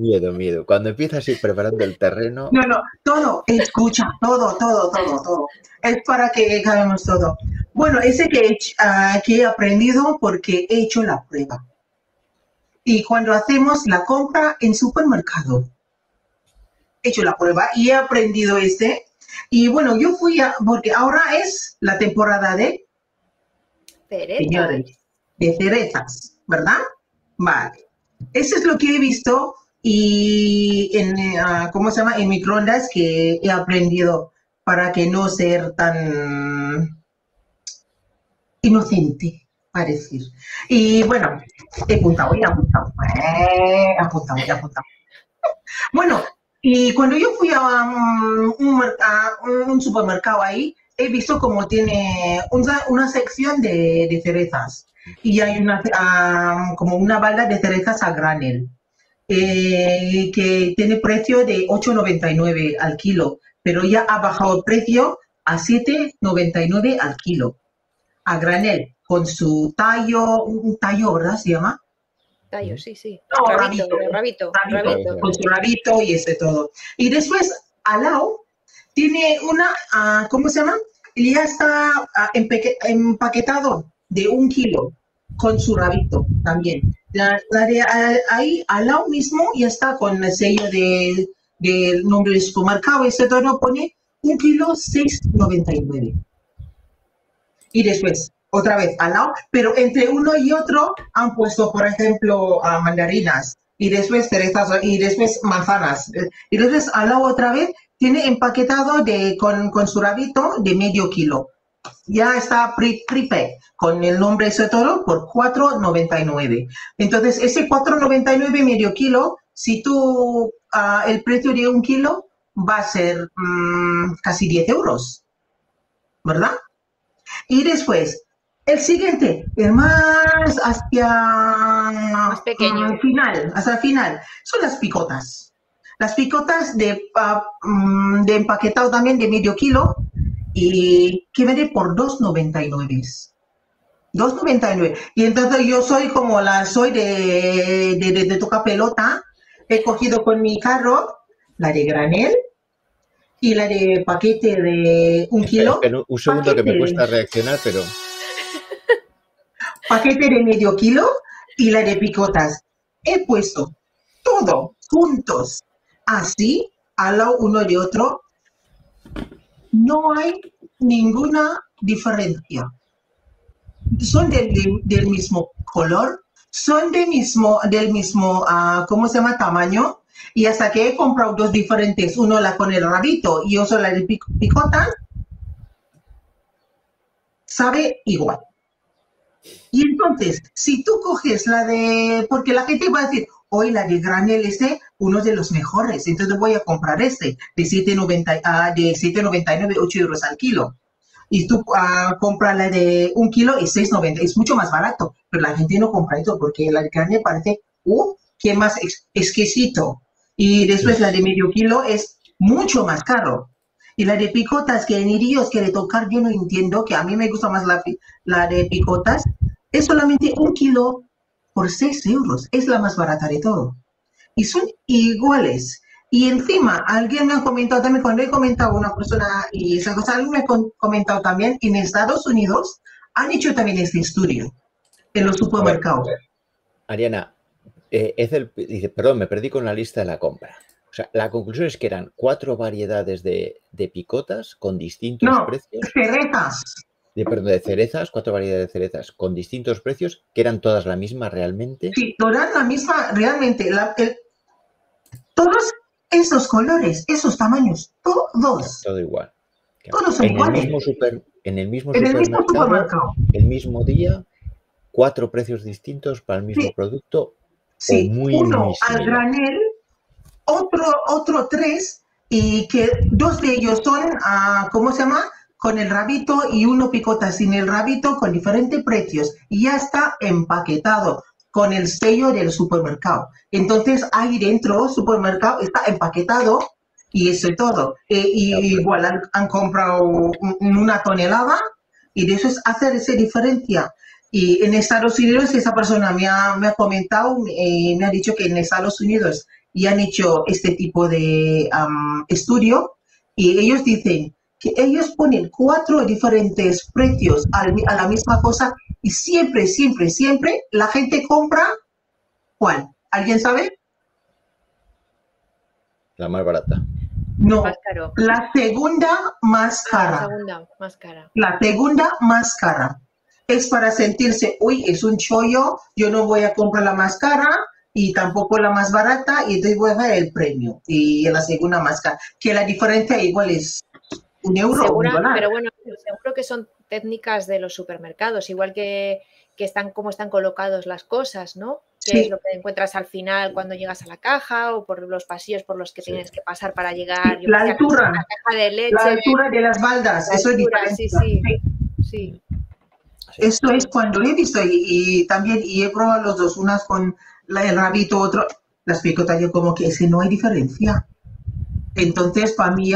Miedo, miedo. Cuando empiezas a ir preparando el terreno. No, no, todo, escucha, todo, todo, todo, todo. Es para que hagamos todo. Bueno, ese que, uh, que he aprendido porque he hecho la prueba. y cuando hacemos la compra en supermercado. He hecho la prueba y he aprendido este. Y bueno, yo fui a, porque ahora es la temporada de cerezas, de cerezas, ¿verdad? Vale. Eso es lo que he visto y en, uh, ¿cómo se llama? En microondas que he aprendido para que no ser tan inocente, a decir. Y bueno, he apuntado, he apuntado, eh, apuntado, he apuntado. Bueno, y cuando yo fui a un, a un, supermercado ahí, he visto como tiene una, una sección de, de, cerezas y hay una, uh, como una balda de cerezas a granel. Eh, que tiene precio de 8,99 al kilo, pero ya ha bajado el precio a 7,99 al kilo. A granel, con su tallo, un tallo, ¿verdad? Se llama. Tallo, sí, sí. No, rabito, rabito, rabito, Con su rabito y ese todo. Y después, al lado, tiene una, uh, ¿cómo se llama? Ya está uh, empaquetado de un kilo con su rabito también. La, de ahí al lado mismo ya está con el sello de nombre del supermercado. Este todo pone un kilo 6,99. Y después, otra vez al lado, pero entre uno y otro han puesto, por ejemplo, mandarinas y después cerezas y después manzanas. Y después al lado otra vez tiene empaquetado de, con, con su rabito de medio kilo ya está prepaid con el nombre ese toro por 4.99. Entonces, ese 4.99 medio kilo, si tú, uh, el precio de un kilo va a ser um, casi 10 euros, ¿verdad? Y después, el siguiente, el más hacia más pequeño. el final, hasta el final, son las picotas. Las picotas de, uh, de empaquetado también de medio kilo, y que vende por 2.99. 2.99. Y entonces yo soy como la, soy de, de, de, toca pelota, he cogido con mi carro la de granel y la de paquete de un kilo. un segundo que me cuesta reaccionar, pero... Paquete de medio kilo y la de picotas. He puesto todo juntos, así, al lado uno de otro, no hay ninguna diferencia. Son del, del mismo color, son del mismo, del mismo uh, ¿cómo se llama? Tamaño. Y hasta que he comprado dos diferentes, uno la con el rabito y otro la de picota, sabe igual. Y entonces, si tú coges la de, porque la gente va a decir, hoy la de granel este, uno de los mejores, entonces voy a comprar este de 7.90, uh, de 7.99, 8 euros al kilo. Y tú uh, compras la de un kilo y 6.90, es mucho más barato, pero la gente no compra esto porque la de granel parece, uh, qué más exquisito. Y después la de medio kilo es mucho más caro. Y la de picotas que en Iríos quiere tocar, yo no entiendo, que a mí me gusta más la, la de picotas, es solamente un kilo por 6 euros. Es la más barata de todo. Y son iguales. Y encima, alguien me ha comentado también, cuando he comentado a una persona y esa cosa, alguien me ha comentado también, en Estados Unidos han hecho también este estudio en los supermercados. Ariana, eh, el, dice, perdón, me perdí con la lista de la compra. O sea, la conclusión es que eran cuatro variedades de, de picotas con distintos no, precios. cerezas de, perdón, de cerezas, cuatro variedades de cerezas con distintos precios, que eran todas la misma realmente. Sí, todas la misma realmente. La, el, todos esos colores, esos tamaños, todos. Todo igual. Todos son en iguales. El mismo super, en el mismo en supermercado, el mismo supermercado. el mismo día, cuatro precios distintos para el mismo Sí. producto. Sí, muy, uno muy al granel, otro, otro tres, y que dos de ellos son, ah, ¿cómo se llama? Con el rabito y uno picota sin el rabito con diferentes precios. Y ya está empaquetado con el sello del supermercado. Entonces, ahí dentro supermercado está empaquetado y eso es todo. Eh, y pues. igual han, han comprado un- una tonelada y de eso es hacer esa diferencia. Y en Estados Unidos esa persona me ha, me ha comentado, eh, me ha dicho que en Estados Unidos ya han hecho este tipo de am, estudio y ellos dicen que ellos ponen cuatro diferentes precios al mi- a la misma cosa y siempre, siempre, siempre la gente compra ¿Cuál? ¿Alguien sabe? La más barata. No, la segunda más cara. La segunda más cara. La segunda más cara. Es para sentirse, uy, es un chollo, yo no voy a comprar la más cara y tampoco la más barata y entonces voy a dar el premio. Y la segunda más cara. Que la diferencia igual es un euro. pero bueno, seguro que son técnicas de los supermercados, igual que, que están como están colocados las cosas, ¿no? que es lo que encuentras al final cuando llegas a la caja o por los pasillos por los que tienes que pasar para llegar. la altura. La, caja de leche, la altura de las baldas, eso es diferente. Sí, sí, sí. Eso es cuando he visto y, también y he probado los dos, unas con el rabito, otro, las picotas, yo como que ese no hay diferencia. Entonces, para mí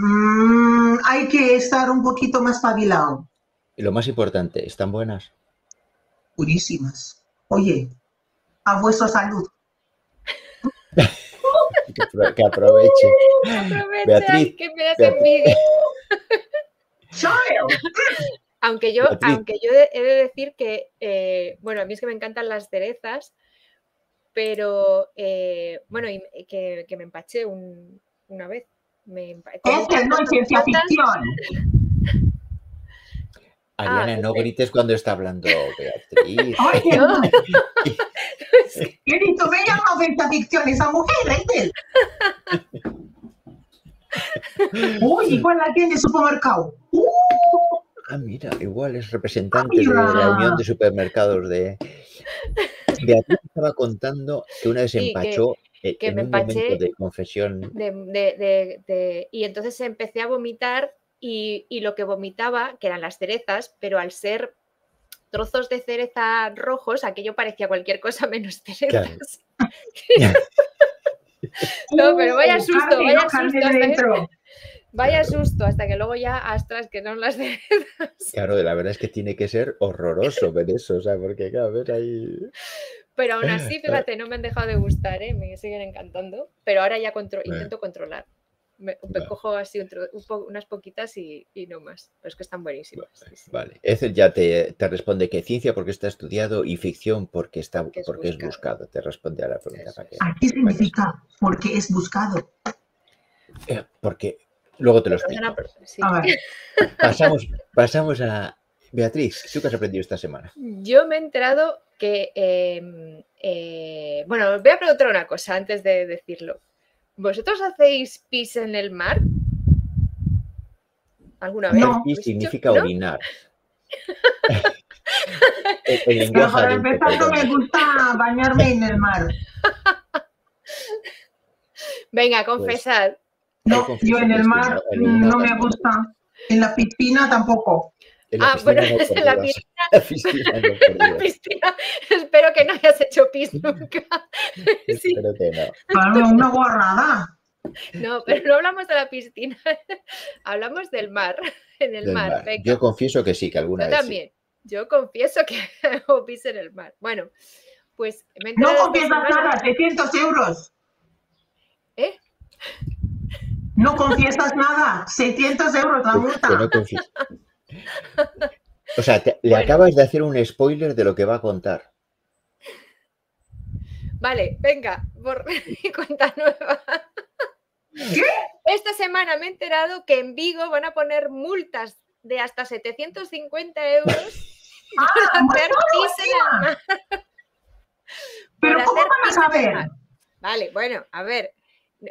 mm, hay que estar un poquito más pabilado. Y lo más importante, ¿están buenas? Purísimas. Oye, a vuestra salud. que, aproveche. Beatriz, que me das envidia. aunque yo, aunque yo he de decir que, eh, bueno, a mí es que me encantan las cerezas, pero eh, bueno, que, que, me empaché una vez. Me es que no es ciencia ficción. Ariana, ah, no grites cuando está hablando Beatriz. Oye, no. ¿Qué dicho? Me llama ciencia ficción esa mujer, ¿eh? Uy, igual la tiene supermercado. Uh. Ah, mira, igual es representante de la Unión de Supermercados de. Beatriz estaba contando que una vez empachó que, en me un momento de confesión. y entonces empecé a vomitar y, lo que vomitaba, que eran las cerezas, pero al ser trozos de cereza rojos, aquello parecía cualquier cosa menos cerezas. no, pero vaya susto, vaya susto. Hasta vaya susto, hasta que luego ya astras que son las cerezas. Claro, la verdad es que tiene que ser horroroso ver eso, o sea, porque claro, ver ahí. Pero aún así, fíjate, no me han dejado de gustar, ¿eh? me siguen encantando, pero ahora ya intento controlar. Me, cojo así unas poquitas y, no más. Pero es que están buenísimas. Vale. Ese ya te, responde que ciencia porque está estudiado y ficción porque está porque es, buscado. Te responde a la pregunta. Para ¿Qué significa porque es buscado? Eh, porque luego te lo explico. Pasamos, pasamos a Beatriz. ¿Tú qué has aprendido esta semana? Yo me he enterado que, em, eh, bueno, voy a preguntar una cosa antes de decirlo. ¿Vosotros hacéis pis en el mar? ¿Alguna vez? No. Pis significa orinar. Para empezar no me gusta bañarme en el mar. Venga, pues, confesad. no, yo en el mar no me gusta. En la piscina tampoco ah, bueno, es en la piscina. La piscina, Espero que no hayas hecho pis nunca. sí. Espero que no. una guarrada. No, pero no hablamos de la piscina. Hablamos del mar. En el mar. Yo confieso que sí, que alguna Yo vez. también. Yo confieso que hago pis en el mar. Bueno, pues. Me no confiesas nada, 600 euros. ¿Eh? No confiesas nada, 600 euros la multa. no o sea, le acabas de hacer un spoiler de lo que va a contar. Vale, venga, por mi cuenta nueva. Esta semana me he enterado que en Vigo van a poner multas de hasta 750 euros ah, por hacer pis en el mar. Pero ¿cómo van a saber? Vale, bueno, a ver,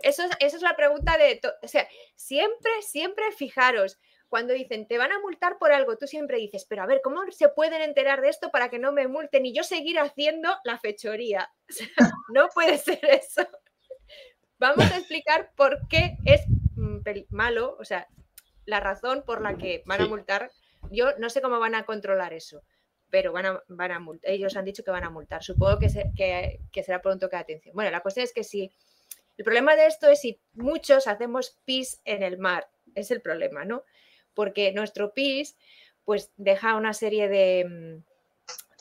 eso, eso es la pregunta de... O sea, siempre, siempre fijaros, cuando dicen te van a multar por algo, tú siempre dices, pero a ver, ¿cómo se pueden enterar de esto para que no me multen y yo seguir haciendo la fechoría? no puede ser eso. Vamos a explicar por qué es mm, malo, o sea, la razón por la que van a multar. Yo no sé cómo van a controlar eso, pero van a, van a multar. Ellos han dicho que van a multar. Supongo que, que, que será por un toque de atención. Bueno, la cuestión es que si. El problema de esto es si muchos hacemos pis en el mar. Es el problema, ¿no? Porque nuestro PIS pues deja una serie de,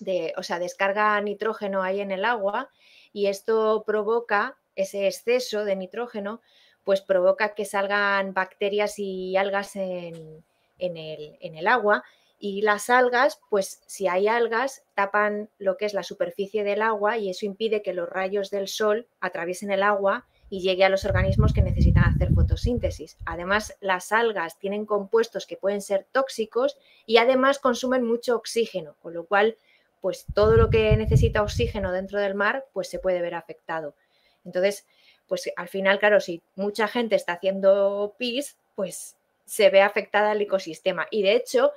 de, o sea, descarga nitrógeno ahí en el agua y esto provoca ese exceso de nitrógeno, pues provoca que salgan bacterias y algas en, el, agua Y las algas, pues si hay algas, tapan lo que es la superficie del agua y eso impide que los rayos del sol atraviesen el agua y llegue a los organismos que necesitan hacer fotosíntesis. Además, las algas tienen compuestos que pueden ser tóxicos y además consumen mucho oxígeno, con lo cual, pues todo lo que necesita oxígeno dentro del mar, pues se puede ver afectado. Entonces, pues al final, claro, si mucha gente está haciendo pis, pues se ve afectada el ecosistema. Y de hecho,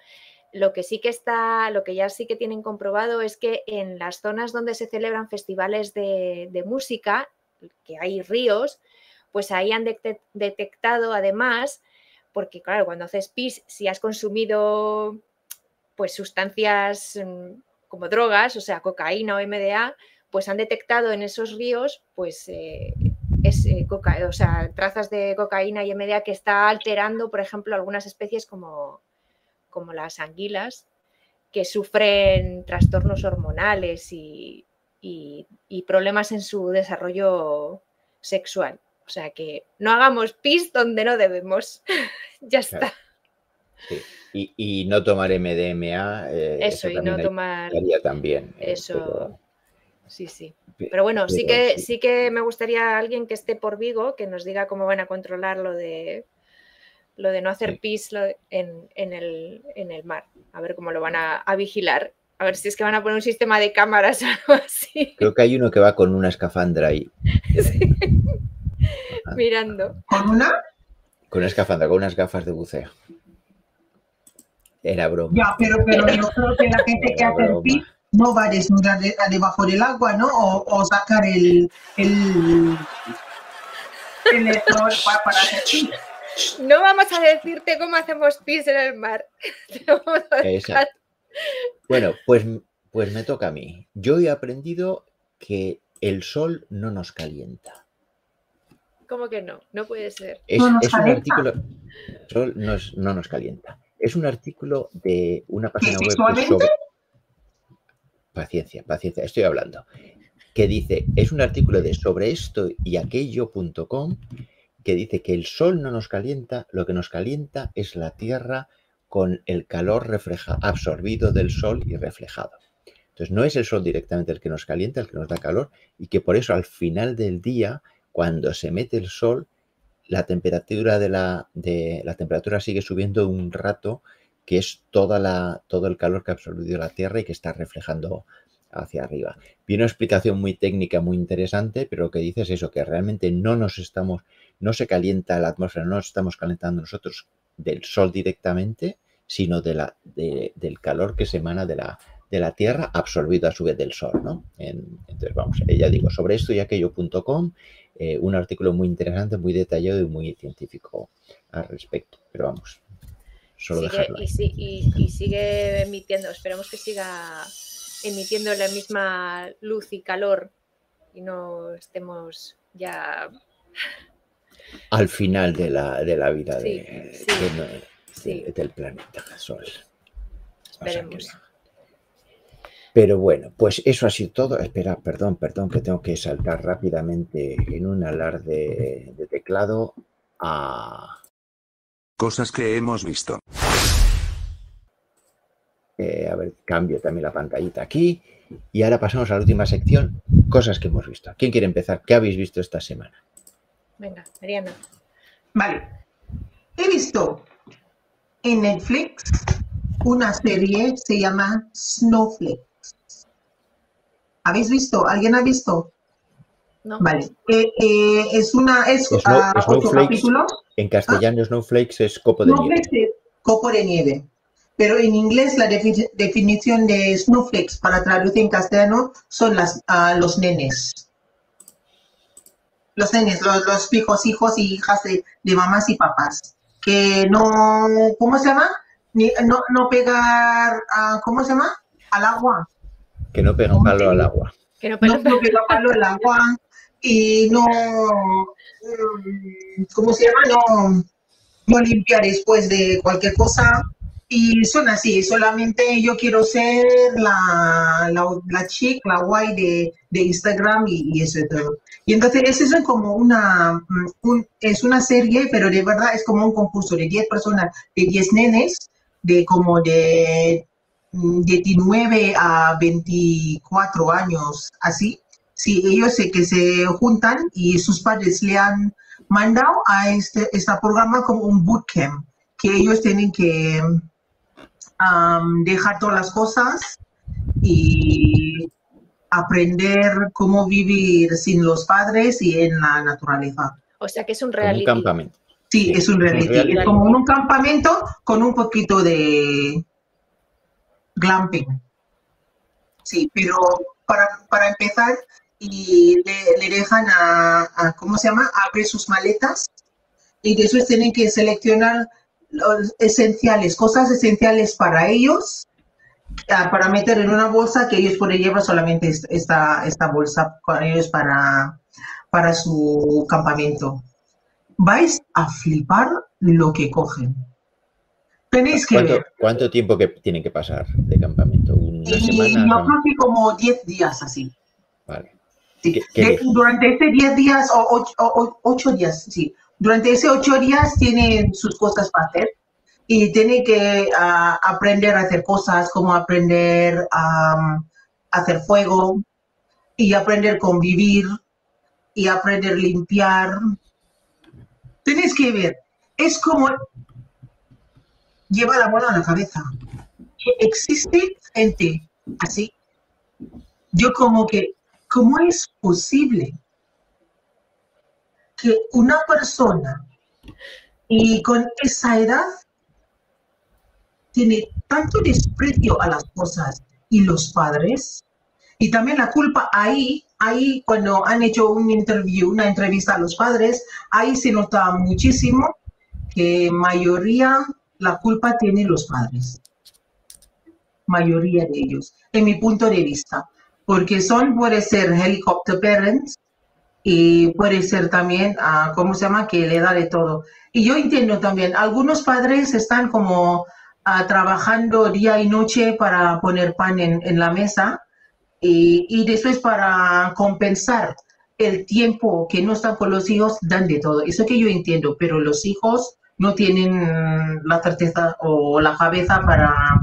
lo que sí que está, lo que ya sí que tienen comprobado es que en las zonas donde se celebran festivales de, de música, que hay ríos, pues ahí han detectado además, porque claro, cuando haces pis, si has consumido pues sustancias mm, como drogas, o sea, cocaína o MDA, pues han detectado en esos ríos pues eh, es, eh, o sea, trazas de cocaína y MDA que está alterando, por ejemplo, algunas especies como, como las anguilas, que sufren trastornos hormonales y, y, problemas en su desarrollo sexual. O sea que no hagamos pis donde no debemos. ya está. Y, no tomar MDMA. Eh, eso, y no tomar. También. Eh, eso. Sí, sí. Pero bueno, sí que, sí. que me gustaría alguien que esté por Vigo que nos diga cómo van a controlar lo de lo de no hacer pis en, el, en, el, mar. A ver cómo lo van a vigilar. A ver si es que van a poner un sistema de cámaras o algo así. Creo que hay uno que va con una escafandra ahí. Mirando. ¿Con una? Con una escafandra, con unas gafas de buceo. Era broma. Ya, pero, pero yo creo que la gente que hace el pis no va a desnudar debajo del agua, ¿no? O, sacar el, el, el para, hacer pis. No vamos a decirte cómo hacemos pis en el mar. Exacto. Bueno, pues, pues me toca a mí. Yo he aprendido que el sol no nos calienta. ¿Cómo que no? No puede ser. Es, un artículo. El sol no, nos calienta. Es un artículo de una página web sobre. Paciencia, paciencia, estoy hablando. Que dice, es un artículo de sobre esto y aquello.com que dice que el sol no nos calienta, lo que nos calienta es la tierra con el calor refleja, absorbido del sol y reflejado. Entonces no es el sol directamente el que nos calienta, el que nos da calor, y que por eso al final del día, cuando se mete el sol, la temperatura de la, de, la temperatura sigue subiendo un rato, que es toda la, todo el calor que ha absorbido la Tierra y que está reflejando hacia arriba. Viene una explicación muy técnica, muy interesante, pero lo que dice es eso, que realmente no nos estamos, no se calienta la atmósfera, no nos estamos calentando nosotros del sol directamente, sino de la, del calor que se emana de la, de la Tierra absorbido a su vez del Sol. ¿no? entonces, vamos, ya digo, sobre esto y aquello.com, eh, un artículo muy interesante, muy detallado y muy científico al respecto. Pero vamos, solo dejarlo. Y, y, sigue emitiendo, esperamos que siga emitiendo la misma luz y calor y no estemos ya al final de la, de la vida de, del planeta Sol. Esperemos. Pero bueno, pues eso ha sido todo. Espera, perdón, perdón, que tengo que saltar rápidamente en un alarde de teclado a... Cosas que hemos visto. Eh, a ver, cambio también la pantallita aquí. Y ahora pasamos a la última sección, cosas que hemos visto. ¿Quién quiere empezar? ¿Qué habéis visto esta semana? Venga, Mariana. Vale. He visto en Netflix una serie, se llama Snowflakes. ¿Habéis visto? ¿Alguien ha visto? No. Vale. Eh, eh, es una. Es, ah, En castellano, Snowflakes es copo de nieve. copo de nieve. Pero en inglés la definición de snowflakes para traducir en castellano son las, uh, los nenes. Los nenes, los, los hijos, hijos y hijas de, de mamás y papás que no, ¿cómo se llama? no, no pegar, a, ¿cómo se llama? Al agua. Que no pega un palo al agua. Que no pega, no, pega palo al agua y no, mm, ¿cómo se llama? No, no limpiar después de cualquier cosa y son así, solamente yo quiero ser la, la, la chic, la guay de, de Instagram y, y, eso y todo. Entonces eso es como una, mm, es una serie, pero de verdad es como un concurso de 10 personas, de 10 nenes, de como de 19 a 24 años, así, si ellos que se juntan y sus padres le han mandado a este, este programa como un bootcamp, que ellos tienen que dejar todas las cosas y aprender cómo vivir sin los padres y en la naturaleza. O sea que es un reality. Un campamento. Sí, es un reality. Es como un campamento con un poquito de glamping. Sí, pero para, para empezar, y le, dejan a, ¿cómo se llama? Abre sus maletas y después tienen que seleccionar los esenciales, cosas esenciales para ellos, para meter en una bolsa que ellos pueden llevar solamente esta, esta bolsa con ellos para, para su campamento. Vais a flipar lo que cogen. Tenéis que ¿Cuánto, ¿Cuánto tiempo que tienen que pasar de campamento? ¿Una semana? Yo creo que como 10 días así. Vale. durante ese 10 días o 8 días, sí. Durante ese 8 días tienen sus cosas para hacer y tienen que uh, aprender a hacer cosas como aprender a hacer fuego y aprender a convivir y aprender a limpiar. Tenéis que ver, es como lleva la bola a la cabeza. Existe gente así. Yo como que, ¿cómo es posible que una persona y con esa edad tiene tanto desprecio a las cosas y los padres? Y también la culpa ahí, ahí cuando han hecho un interview, una entrevista a los padres, ahí se nota muchísimo que mayoría la culpa tiene los padres, mayoría de ellos, en mi punto de vista, porque son, puede ser helicopter parents y puede ser también, uh, ¿cómo se llama?, que le da de todo. Y yo entiendo también, algunos padres están como trabajando día y noche para poner pan en, en la mesa y, y después para compensar el tiempo que no están con los hijos, dan de todo. Eso que yo entiendo, pero los hijos no tienen la certeza o la cabeza para,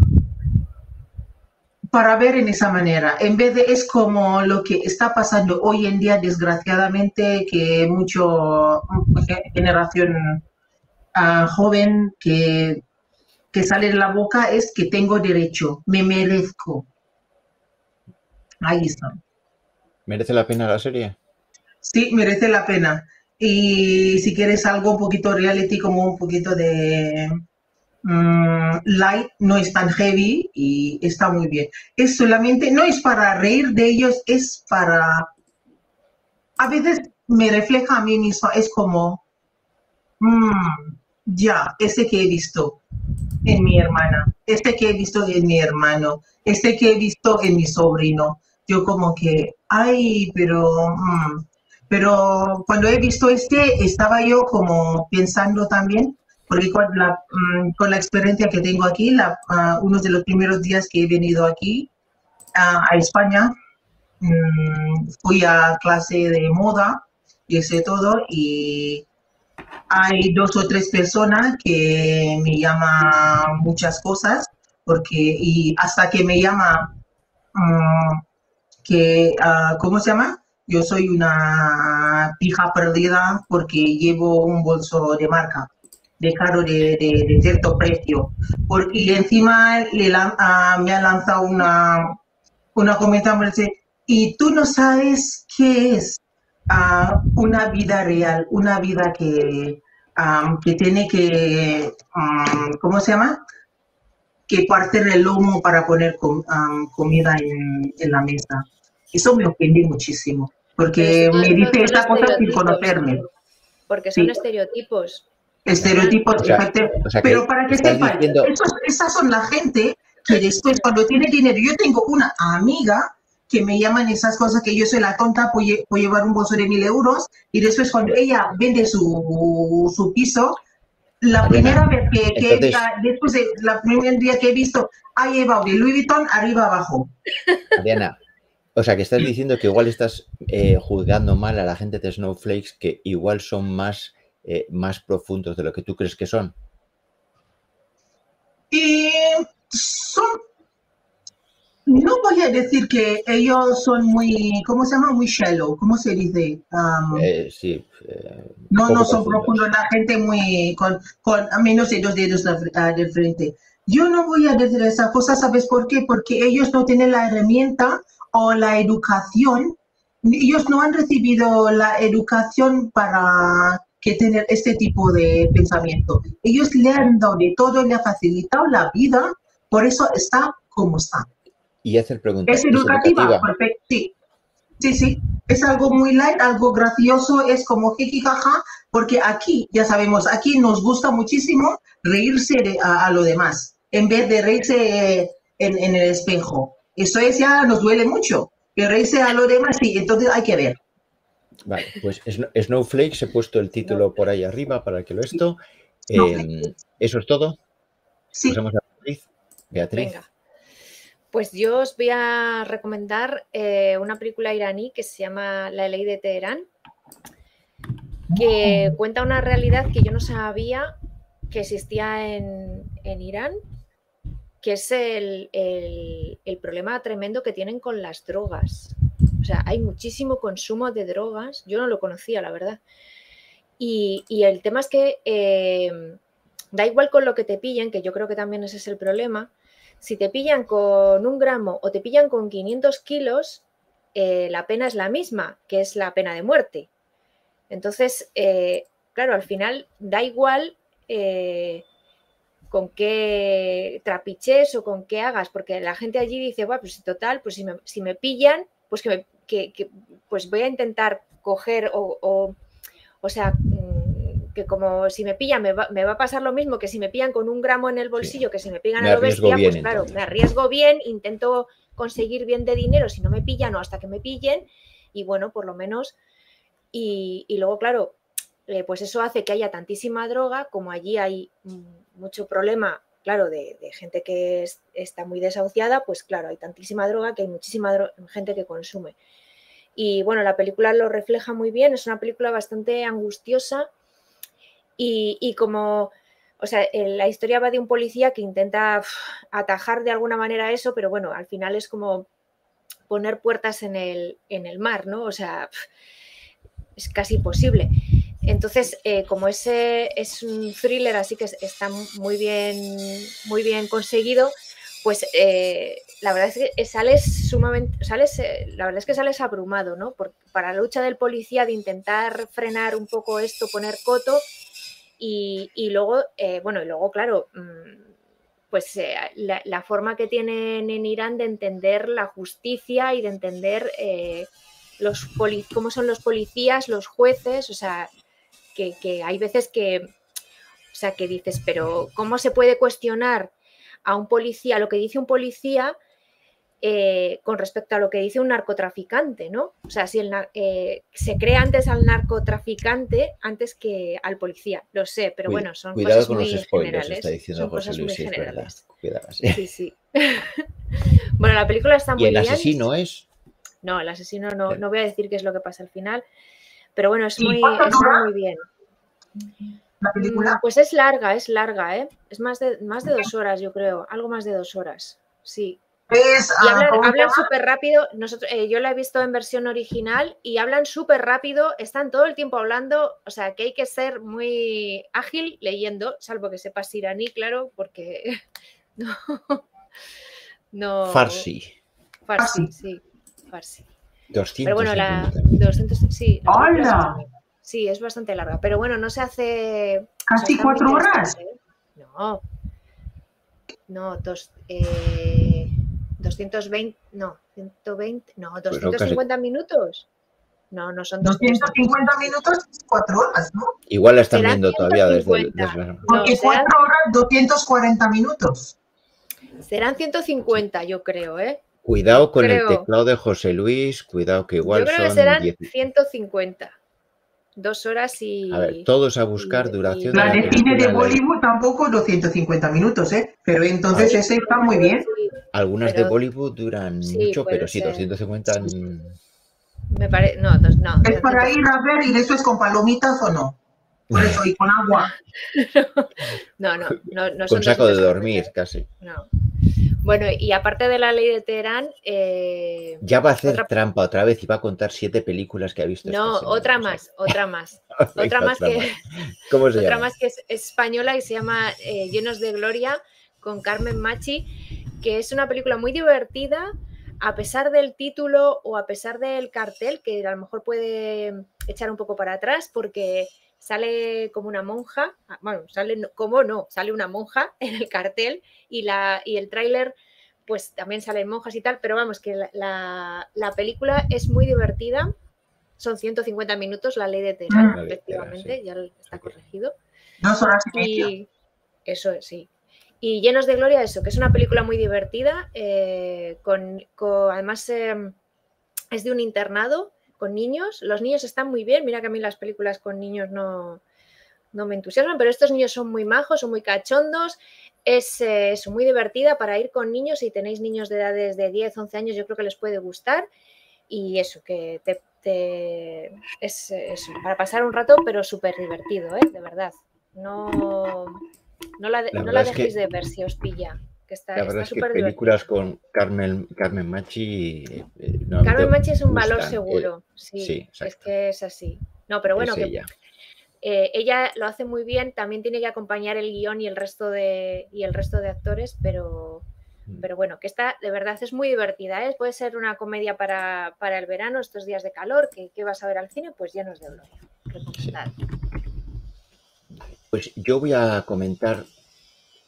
para ver en esa manera. En vez de es como lo que está pasando hoy en día, desgraciadamente, que mucho generación uh, joven que, que sale de la boca es que tengo derecho, me merezco. Ahí está. ¿Merece la pena la serie? Sí, merece la pena. Y si quieres algo un poquito reality, como un poquito de mm, light, no es tan heavy y está muy bien. Es solamente, no es para reír de ellos, es para... A veces me refleja a mí misma, es como, mm, ya, ese que he visto en mi hermana, este que he visto en mi hermano, este que he visto en mi sobrino. Yo como que, ay, pero... Mm, pero cuando he visto este, estaba yo como pensando también, porque con la, mm, con la experiencia que tengo aquí, la, uh, uno de los primeros días que he venido aquí a España, um, fui a clase de moda y ese todo, y hay dos o tres personas que me llaman muchas cosas, porque, y hasta que me llama, um, que, uh, ¿cómo se llama? yo soy una pija perdida porque llevo un bolso de marca, de caro de, cierto precio. Porque, y encima le, ah, me ha lanzado una, una comentario, y tú no sabes qué es ah, una vida real, una vida que, que tiene que, ¿cómo se llama? Que partir el lomo para poner comida en, en la mesa. Eso me ofende muchísimo porque me dice esa cosa sin conocerme. Porque son estereotipos. Estereotipos, pero para que sepan, esas son la gente que después cuando tiene dinero, yo tengo una amiga que me llaman esas cosas que yo soy la tonta, por, llevar un bolso de mil euros y después cuando ella vende su, su piso, la primera vez que, que después de la primer día que he visto, ha llevado de Louis Vuitton arriba abajo. Diana, o sea, que estás diciendo que igual estás eh, juzgando mal a la gente de Snowflakes que igual son más, eh, más profundos de lo que tú crees que son. Y a decir que ellos son muy, ¿cómo se llama? Muy shallow, ¿cómo se dice? Eh, sí. Eh, no, no son profundos, la gente muy, con, con a menos de dos dedos del frente. Yo no voy a decir esa cosa, ¿sabes por qué? Porque ellos no tienen la herramienta o la educación, ellos no han recibido la educación para que tener este tipo de pensamiento. Ellos le han dado de todo, le ha facilitado la vida, por eso está como está. Y hacer preguntas. Es educativa, perfecto, sí. Sí, sí, es algo muy light, algo gracioso, es como jaja, porque aquí, ya sabemos, aquí nos gusta muchísimo reírse a, lo demás, en vez de reírse en, en, el espejo. Eso es ya nos duele mucho, que reírse a lo demás, sí, entonces hay que ver. Vale, pues Snowflake, he puesto el título por ahí arriba para que lo esto. Em, ¿Eso es todo? Sí. Pasamos a Beatriz. Beatriz. Pues yo os voy a recomendar eh, una película iraní que se llama La ley de Teherán, que cuenta una realidad que yo no sabía que existía en, Irán, que es el, problema tremendo que tienen con las drogas. O sea, hay muchísimo consumo de drogas, yo no lo conocía, la verdad. Y, el tema es que eh, da igual con lo que te pillen, que yo creo que también ese es el problema, si te pillan con un gramo o te pillan con 500 kilos, eh, la pena es la misma, que es la pena de muerte. Entonces, eh, claro, al final da igual eh, con qué trapiches o con qué hagas, porque la gente allí dice, bueno, pues total, pues si me, pillan, pues que, pues voy a intentar coger o, o, o sea, que como si me pillan me va, a pasar lo mismo que si me pillan con un gramo en el bolsillo, que si me pillan a lo bestia, pues claro, me arriesgo bien, intento conseguir bien de dinero si no me pillan o hasta que me pillen y bueno, por lo menos. Y, luego, claro, eh, pues eso hace que haya tantísima droga, como allí hay mucho problema, claro, de, gente que está muy desahuciada, pues claro, hay tantísima droga que hay muchísima gente que consume. Y bueno, la película lo refleja muy bien, es una película bastante angustiosa y, como, o sea, la historia va de un policía que intenta atajar de alguna manera eso, pero bueno, al final es como poner puertas en el, en el mar, ¿no? O sea, es casi imposible. Entonces, eh, como ese es un thriller, así que está muy bien, muy bien conseguido, pues eh, la verdad es que sales sumamente, sales, la verdad es que sales abrumado, ¿no? para la lucha del policía de intentar frenar un poco esto, poner coto, y, luego, eh, bueno, y luego, claro, mm, pues eh, la, forma que tienen en Irán de entender la justicia y de entender eh, los cómo son los policías, los jueces, o sea, que, que, hay veces que, o sea, que dices, pero ¿cómo se puede cuestionar a un policía, lo que dice un policía? Eh, con respecto a lo que dice un narcotraficante, ¿no? O sea, si el, eh, se cree antes al narcotraficante antes que al policía, lo sé, pero bueno, son cosas muy generales. son cosas muy generales. sí. sí, bueno, la película está muy bien. ¿Y el asesino es? No, el asesino no, no voy a decir qué es lo que pasa al final, pero bueno, es muy, está muy bien. ¿La película? Mm, pues es larga, es larga, ¿eh? Es más de, más de dos horas, yo creo, algo más de dos horas, sí y hablan, súper rápido. Nosotros, eh, yo la he visto en versión original y hablan súper rápido, están todo el tiempo hablando, o sea que hay que ser muy ágil leyendo, salvo que sepas iraní, claro, porque no. no farsi. Farsi, sí, farsi. 200. Pero bueno, la 200, sí. ¡Hola! Sí, es bastante larga, pero bueno, no se hace. ¿Casi cuatro horas? ¿eh? No. No, dos. Eh, 220, no, 120, no, 250 pues minutos. No, no son 250 minutos, 4 horas, ¿no? Igual la están viendo todavía desde, el, Porque 4 horas, 240 minutos. Serán 150, yo creo, ¿eh? Cuidado con el teclado de José Luis, cuidado que igual yo creo son que serán 150 dos horas y. A ver, todos a buscar duración. La de cine de Bollywood tampoco 250 minutos, ¿eh? Pero entonces ese está muy bien. Algunas de Bollywood duran mucho, pero sí, 250. Me parece. No, no. Es para ir a ver y de eso es con palomitas o no. Por eso, y con agua. no, no, no, no Con saco de dormir, casi. No. Bueno, y aparte de la ley de Teherán. Eh, ya va a hacer trampa otra vez y va a contar siete películas que ha visto. No, otra más, otra más. otra más que. ¿Cómo se otra más que es española y se llama eh, Llenos de Gloria con Carmen Machi, que es una película muy divertida, a pesar del título o a pesar del cartel, que a lo mejor puede echar un poco para atrás, porque sale como una monja, ah, bueno, sale como no, sale una monja en el cartel y, la, y el tráiler pues también salen monjas y tal, pero vamos, que la, película es muy divertida, son 150 minutos, la ley de Teherán, mm. efectivamente, ya está corregido. Dos horas y Eso es, sí. Y Llenos de Gloria, eso, que es una película muy divertida, eh, con, además em, es de un internado con niños. Los niños están muy bien. Mira que a mí las películas con niños no, no me entusiasman, pero estos niños son muy majos, son muy cachondos. Es, eh, muy divertida para ir con niños. Si tenéis niños de edades de 10, 11 años, yo creo que les puede gustar. Y eso, que te, es, para pasar un rato, pero súper divertido, ¿eh? de verdad. No, no la, no la dejéis de ver si os pilla la verdad es que películas con Carmen, Carmen Machi. Eh, Carmen Machi es un valor seguro. sí, es que es así. No, pero bueno, ella. Eh, ella lo hace muy bien. También tiene que acompañar el guion y el resto de, y el resto de actores, pero, mm. pero bueno, que esta de verdad es muy divertida. ¿eh? Puede ser una comedia para, el verano, estos días de calor, que, vas a ver al cine, pues llenos de gloria. Pues yo voy a comentar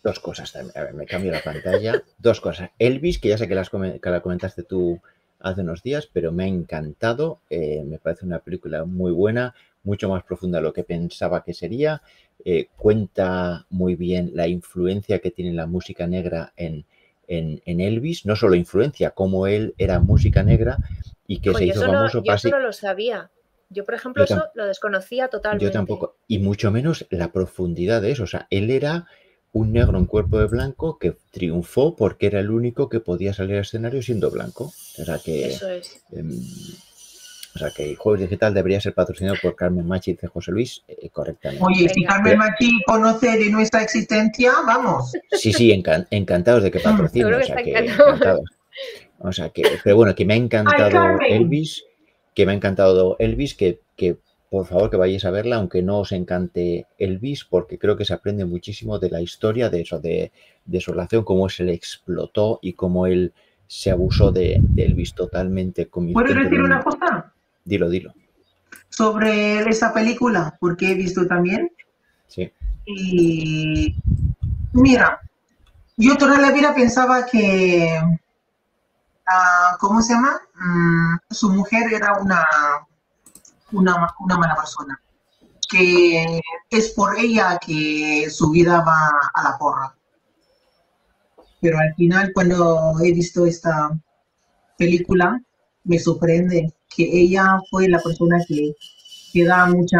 Dos cosas también. A ver, me cambio la pantalla. Dos cosas. Elvis, que ya sé que, la comentaste tú hace unos días, pero me ha encantado. Eh, me parece una película muy buena, mucho más profunda de lo que pensaba que sería. Eh, cuenta muy bien la influencia que tiene la música negra en, Elvis. No solo influencia, como él era música negra y que se hizo famoso. yo eso no lo sabía. Yo, por ejemplo, eso lo desconocía totalmente. Yo tampoco. Y mucho menos la profundidad de eso. O sea, él era un negro en cuerpo de blanco que triunfó porque era el único que podía salir al escenario siendo blanco. O sea que, Eso es. Em, o sea que Juegos Digital debería ser patrocinado por Carmen Machi y José Luis eh, correctamente. Oye, si Carmen Machi conoce de nuestra existencia, vamos. Sí, sí, encantados de que patrocine. o sea, que, encantados. O sea que, pero bueno, que me ha encantado Elvis, que me ha encantado Elvis, que, que por favor que vayáis a verla, aunque no os encante Elvis, porque creo que se aprende muchísimo de la historia de eso, de, su relación, cómo se le explotó y cómo él se abusó de, Elvis totalmente. ¿Puedo decir una cosa? Dilo, dilo. Sobre esa película, porque he visto también. Sí. Y mira, yo toda la vida pensaba que, ah, ¿cómo se llama? Mm, su mujer era una una, una mala persona, que es por ella que su vida va a la porra. Pero al final, cuando he visto esta película, me sorprende que ella fue la persona que, que da mucho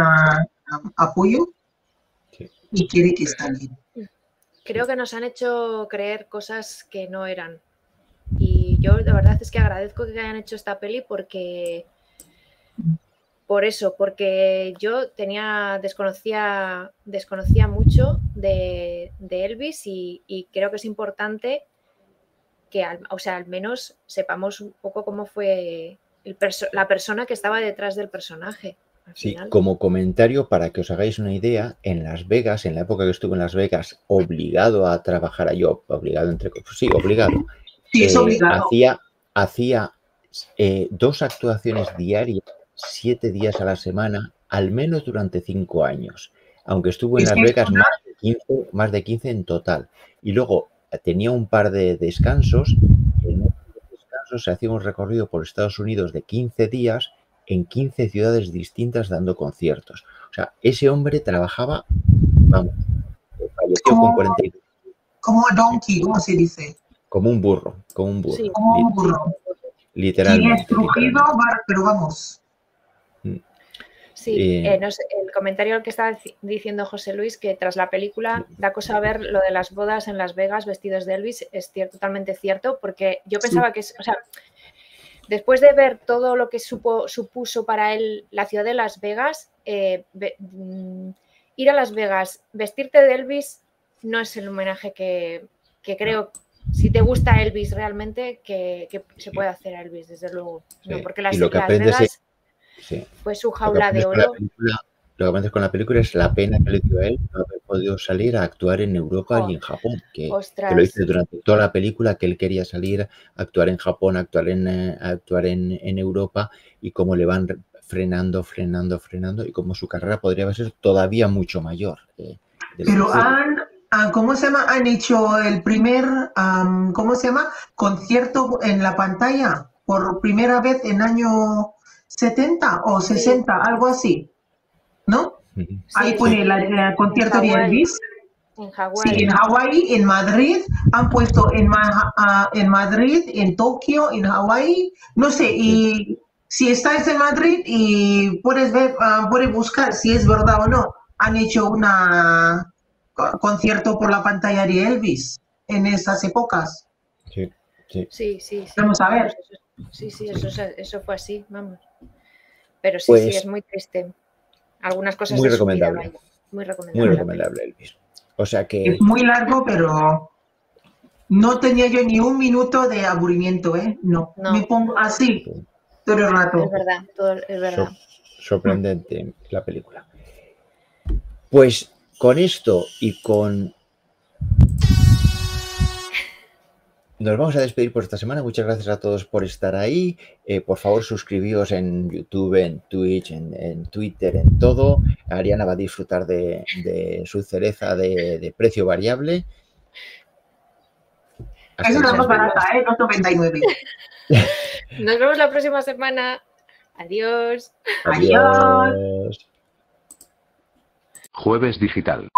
apoyo y quiere que esté bien. Creo que nos han hecho creer cosas que no eran. Y yo de verdad es que agradezco que hayan hecho esta peli porque por eso, porque yo tenía, desconocía, desconocía mucho de, Elvis y, creo que es importante que, o sea, al menos sepamos un poco cómo fue la persona que estaba detrás del personaje. Sí, como comentario, para que os hagáis una idea, en Las Vegas, en la época que estuve en Las Vegas, obligado a trabajar a yo, obligado entre sí, obligado. Sí, es eh, obligado. Hacía, hacía eh, dos actuaciones diarias siete días a la semana, al menos durante cinco años, aunque estuvo en Las Vegas más de, 15, más de 15 en total. Y luego eh, tenía un par de descansos. En descansos se hacía un recorrido por Estados Unidos de 15 días en 15 ciudades distintas dando conciertos. O sea, ese hombre trabajaba, vamos, falleció con 42. Como donkey, ¿cómo se dice? Como un burro, como un burro. Sí, como un burro. Literalmente. pero vamos. Sí, eh, el comentario que estaba diciendo José Luis, que tras la película da cosa ver lo de las bodas en Las Vegas vestidos de Elvis, es totalmente cierto, porque yo pensaba que, o sea, después de ver todo lo que supuso para él la ciudad de Las Vegas, eh, mm, ir a Las Vegas, vestirte de Elvis, no es el homenaje que, creo si te gusta Elvis realmente, que, se puede hacer Elvis, desde luego. porque las, lo fue su jaula de oro. lo que aprendes con la película es la pena que le dio a él no haber podido salir a actuar en Europa y en Japón, que, lo hice durante toda la película, que él quería salir a actuar en Japón, actuar en, eh, actuar en, Europa y cómo le van frenando, frenando, frenando y cómo su carrera podría ser todavía mucho mayor. Eh, Pero han, ah, ¿cómo se llama? Han hecho el primer, ¿cómo se llama? Concierto en la pantalla por primera vez en año 70 o 60, algo así, ¿no? Ahí pone el concierto de Elvis. En Hawái. Sí, en Hawái, en Madrid, han puesto en, ah, en Madrid, en Tokio, en Hawái, no sé, y si estás en Madrid y puedes ver, uh, puedes buscar si es verdad o no, han hecho un concierto por la pantalla de Elvis en esas épocas. Sí, sí. Sí, sí, Vamos a ver. Sí, sí, eso, eso fue así, vamos. Pero sí, sí, pues es muy triste. Algunas cosas muy recomendable. muy recomendable. Muy recomendable Elvis. O sea que. Es muy largo, pero no tenía yo ni un minuto de aburrimiento, ¿eh? No. Me pongo así todo el rato. Es verdad, todo, es verdad. sorprendente la película. Pues con esto y con Nos vamos a despedir por esta semana. Muchas gracias a todos por estar ahí. Eh, por favor, suscribíos en YouTube, en Twitch, en, Twitter, en todo. Ariana va a disfrutar de, su cereza de, precio variable. es una más barata, ¿eh? 99. Nos vemos la próxima semana. Adiós. Adiós. Jueves Digital.